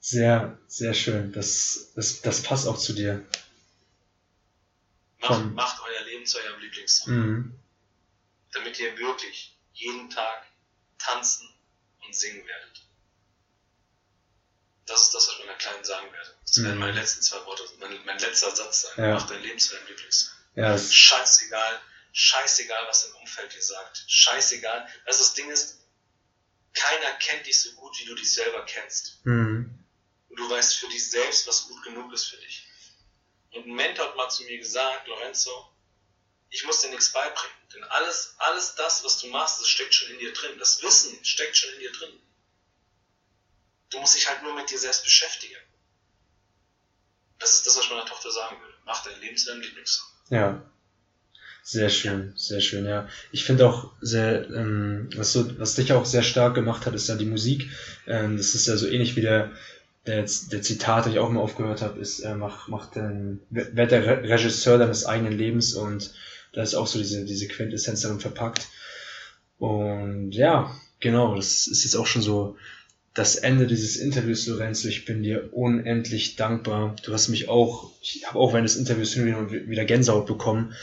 Sehr, sehr schön. Das, das, das passt auch zu dir. Macht, macht euer Leben zu eurem Lieblingssong. Mhm damit ihr wirklich jeden Tag tanzen und singen werdet. Das ist das, was ich meiner Kleinen sagen werde. Das mhm. werden meine letzten zwei Worte, mein, mein letzter Satz sein. Ja. Mach dein Leben zu deinem Lieblings. Ja, Scheißegal, scheißegal, was dein Umfeld dir sagt. Scheißegal. Also das Ding ist, keiner kennt dich so gut, wie du dich selber kennst. Mhm. Und du weißt für dich selbst, was gut genug ist für dich. Und ein Mentor hat mal zu mir gesagt, Lorenzo, ich muss dir nichts beibringen. Denn alles, alles das, was du machst, das steckt schon in dir drin. Das Wissen steckt schon in dir drin. Du musst dich halt nur mit dir selbst beschäftigen. Das ist das, was ich meiner Tochter sagen würde. Mach dein Leben zu deinem Lieblingssong. Ja. Sehr schön, sehr schön, ja. Ich finde auch sehr, ähm, was, so, was dich auch sehr stark gemacht hat, ist ja die Musik. Ähm, das ist ja so ähnlich wie der, der, der Zitat, den ich auch immer aufgehört habe, ist, äh, mach, mach den, werd der Regisseur deines eigenen Lebens und da ist auch so diese, diese Quintessenz darin verpackt. Und ja, genau, das ist jetzt auch schon so das Ende dieses Interviews, Lorenzo. Ich bin dir unendlich dankbar. Du hast mich auch, ich habe auch während des Interviews wieder Gänsehaut bekommen.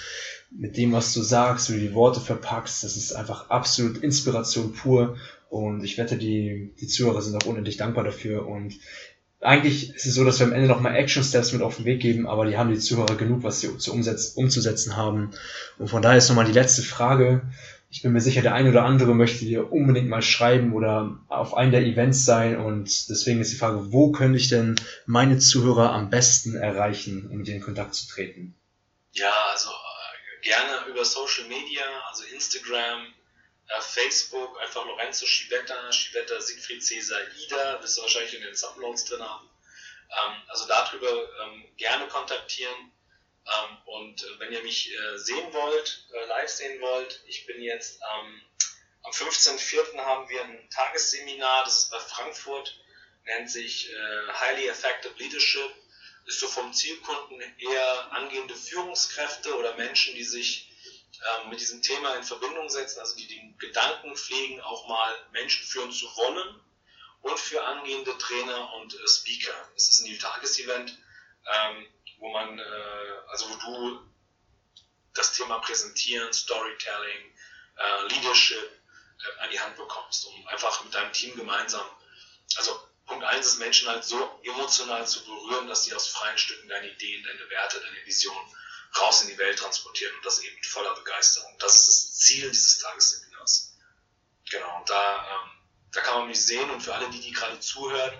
Mit dem, was du sagst, wie du die Worte verpackst, das ist einfach absolut Inspiration pur. Und ich wette, die, die Zuhörer sind auch unendlich dankbar dafür. Und eigentlich ist es so, dass wir am Ende nochmal Action Steps mit auf den Weg geben, aber die haben die Zuhörer genug, was sie zu umzusetzen haben. Und von daher ist nochmal die letzte Frage. Ich bin mir sicher, der ein oder andere möchte dir unbedingt mal schreiben oder auf einem der Events sein. Und deswegen ist die Frage, wo könnte ich denn meine Zuhörer am besten erreichen, um mit dir in Kontakt zu treten? Ja, also äh, gerne über Social Media, also Instagram, äh, Facebook, einfach Lorenzo Schibetta, Schibetta Siegfried Cäsar Ida, wirst du wahrscheinlich in den Subnotes drin haben. Ähm, also darüber ähm, gerne kontaktieren. Ähm, und äh, wenn ihr mich äh, sehen wollt, äh, live sehen wollt, ich bin jetzt ähm, am 15.04. haben wir ein Tagesseminar, das ist bei Frankfurt, nennt sich äh, Highly Effective Leadership, ist so vom Zielkunden eher angehende Führungskräfte oder Menschen, die sich ähm, mit diesem Thema in Verbindung setzen, also die den Gedanken pflegen, auch mal Menschen führen zu wollen und für angehende Trainer und äh, Speaker. Es ist ein Tagesevent. Ähm, wo man, äh, also wo du das Thema Präsentieren, Storytelling, äh, Leadership äh, an die Hand bekommst, um einfach mit deinem Team gemeinsam, also Punkt 1 ist Menschen halt so emotional zu berühren, dass sie aus freien Stücken deine Ideen, deine Werte, deine Vision raus in die Welt transportieren und das eben mit voller Begeisterung. Das ist das Ziel dieses Tagesseminars. Genau, und da, ähm, da kann man mich sehen und für alle, die, die gerade zuhören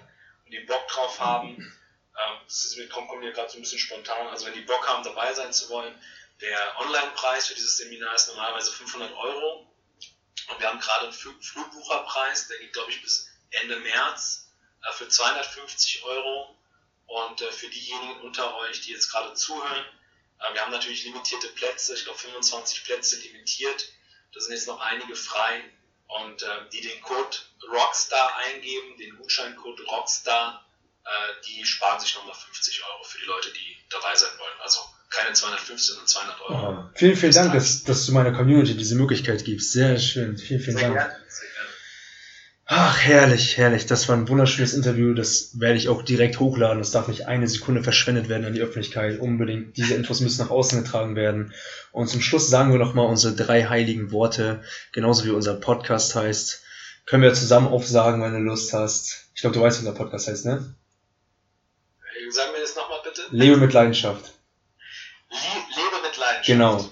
und die Bock drauf haben, ähm, mir, kommt, kommt mir gerade so ein bisschen spontan. Also wenn die Bock haben, dabei sein zu wollen, der Online-Preis für dieses Seminar ist normalerweise 500 Euro. Und wir haben gerade einen Flugbucherpreis, der geht, glaube ich, bis Ende März äh, für 250 Euro. Und äh, für diejenigen unter euch, die jetzt gerade zuhören, äh, wir haben natürlich limitierte Plätze, ich glaube 25 Plätze limitiert. Da sind jetzt noch einige frei. Und äh, die den Code Rockstar eingeben, den Gutscheincode Rockstar, äh, die sparen sich nochmal 50 Euro für die Leute, die dabei sein wollen. Also keine 250, sondern 200 Euro. Aha. Vielen, vielen Dank, dass, dass du meiner Community diese Möglichkeit gibst. Sehr schön. Vielen, vielen Sehr Dank. Gerne. Sehr gerne. Ach, herrlich, herrlich. Das war ein wunderschönes Interview. Das werde ich auch direkt hochladen. Das darf nicht eine Sekunde verschwendet werden an die Öffentlichkeit. Unbedingt. Diese Infos müssen nach außen getragen werden. Und zum Schluss sagen wir nochmal unsere drei heiligen Worte. Genauso wie unser Podcast heißt. Können wir zusammen aufsagen, wenn du Lust hast. Ich glaube, du weißt, wie unser Podcast heißt, ne? Sag mir das nochmal bitte. Lebe mit Leidenschaft. lebe mit Leidenschaft. Genau.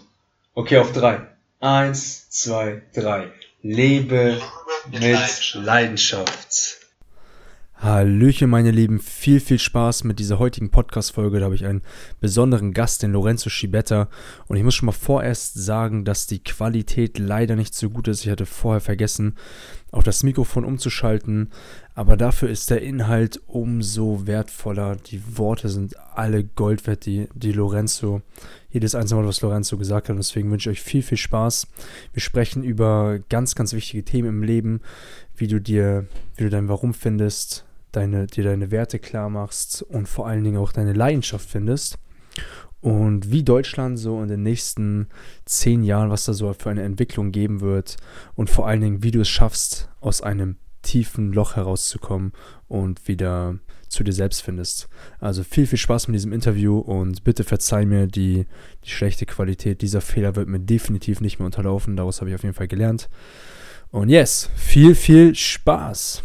Okay, auf drei. Eins, zwei, drei. Lebe, mit, mit Leidenschaft. Leidenschaft. Hallöchen, meine Lieben. Viel, viel Spaß mit dieser heutigen Podcast-Folge. Da habe ich einen besonderen Gast, den Lorenzo Schibetta. Und ich muss schon mal vorerst sagen, dass die Qualität leider nicht so gut ist. Ich hatte vorher vergessen, auf das Mikrofon umzuschalten. Aber dafür ist der Inhalt umso wertvoller. Die Worte sind alle Gold wert, die, die Lorenzo, jedes einzelne Wort, was Lorenzo gesagt hat. Und deswegen wünsche ich euch viel, viel Spaß. Wir sprechen über ganz, ganz wichtige Themen im Leben wie du dir, wie du dein Warum findest, deine, dir deine Werte klar machst und vor allen Dingen auch deine Leidenschaft findest. Und wie Deutschland so in den nächsten zehn Jahren, was da so für eine Entwicklung geben wird. Und vor allen Dingen, wie du es schaffst, aus einem tiefen Loch herauszukommen und wieder zu dir selbst findest. Also viel, viel Spaß mit diesem Interview und bitte verzeih mir die, die schlechte Qualität. Dieser Fehler wird mir definitiv nicht mehr unterlaufen. Daraus habe ich auf jeden Fall gelernt. Und yes, viel, viel Spaß.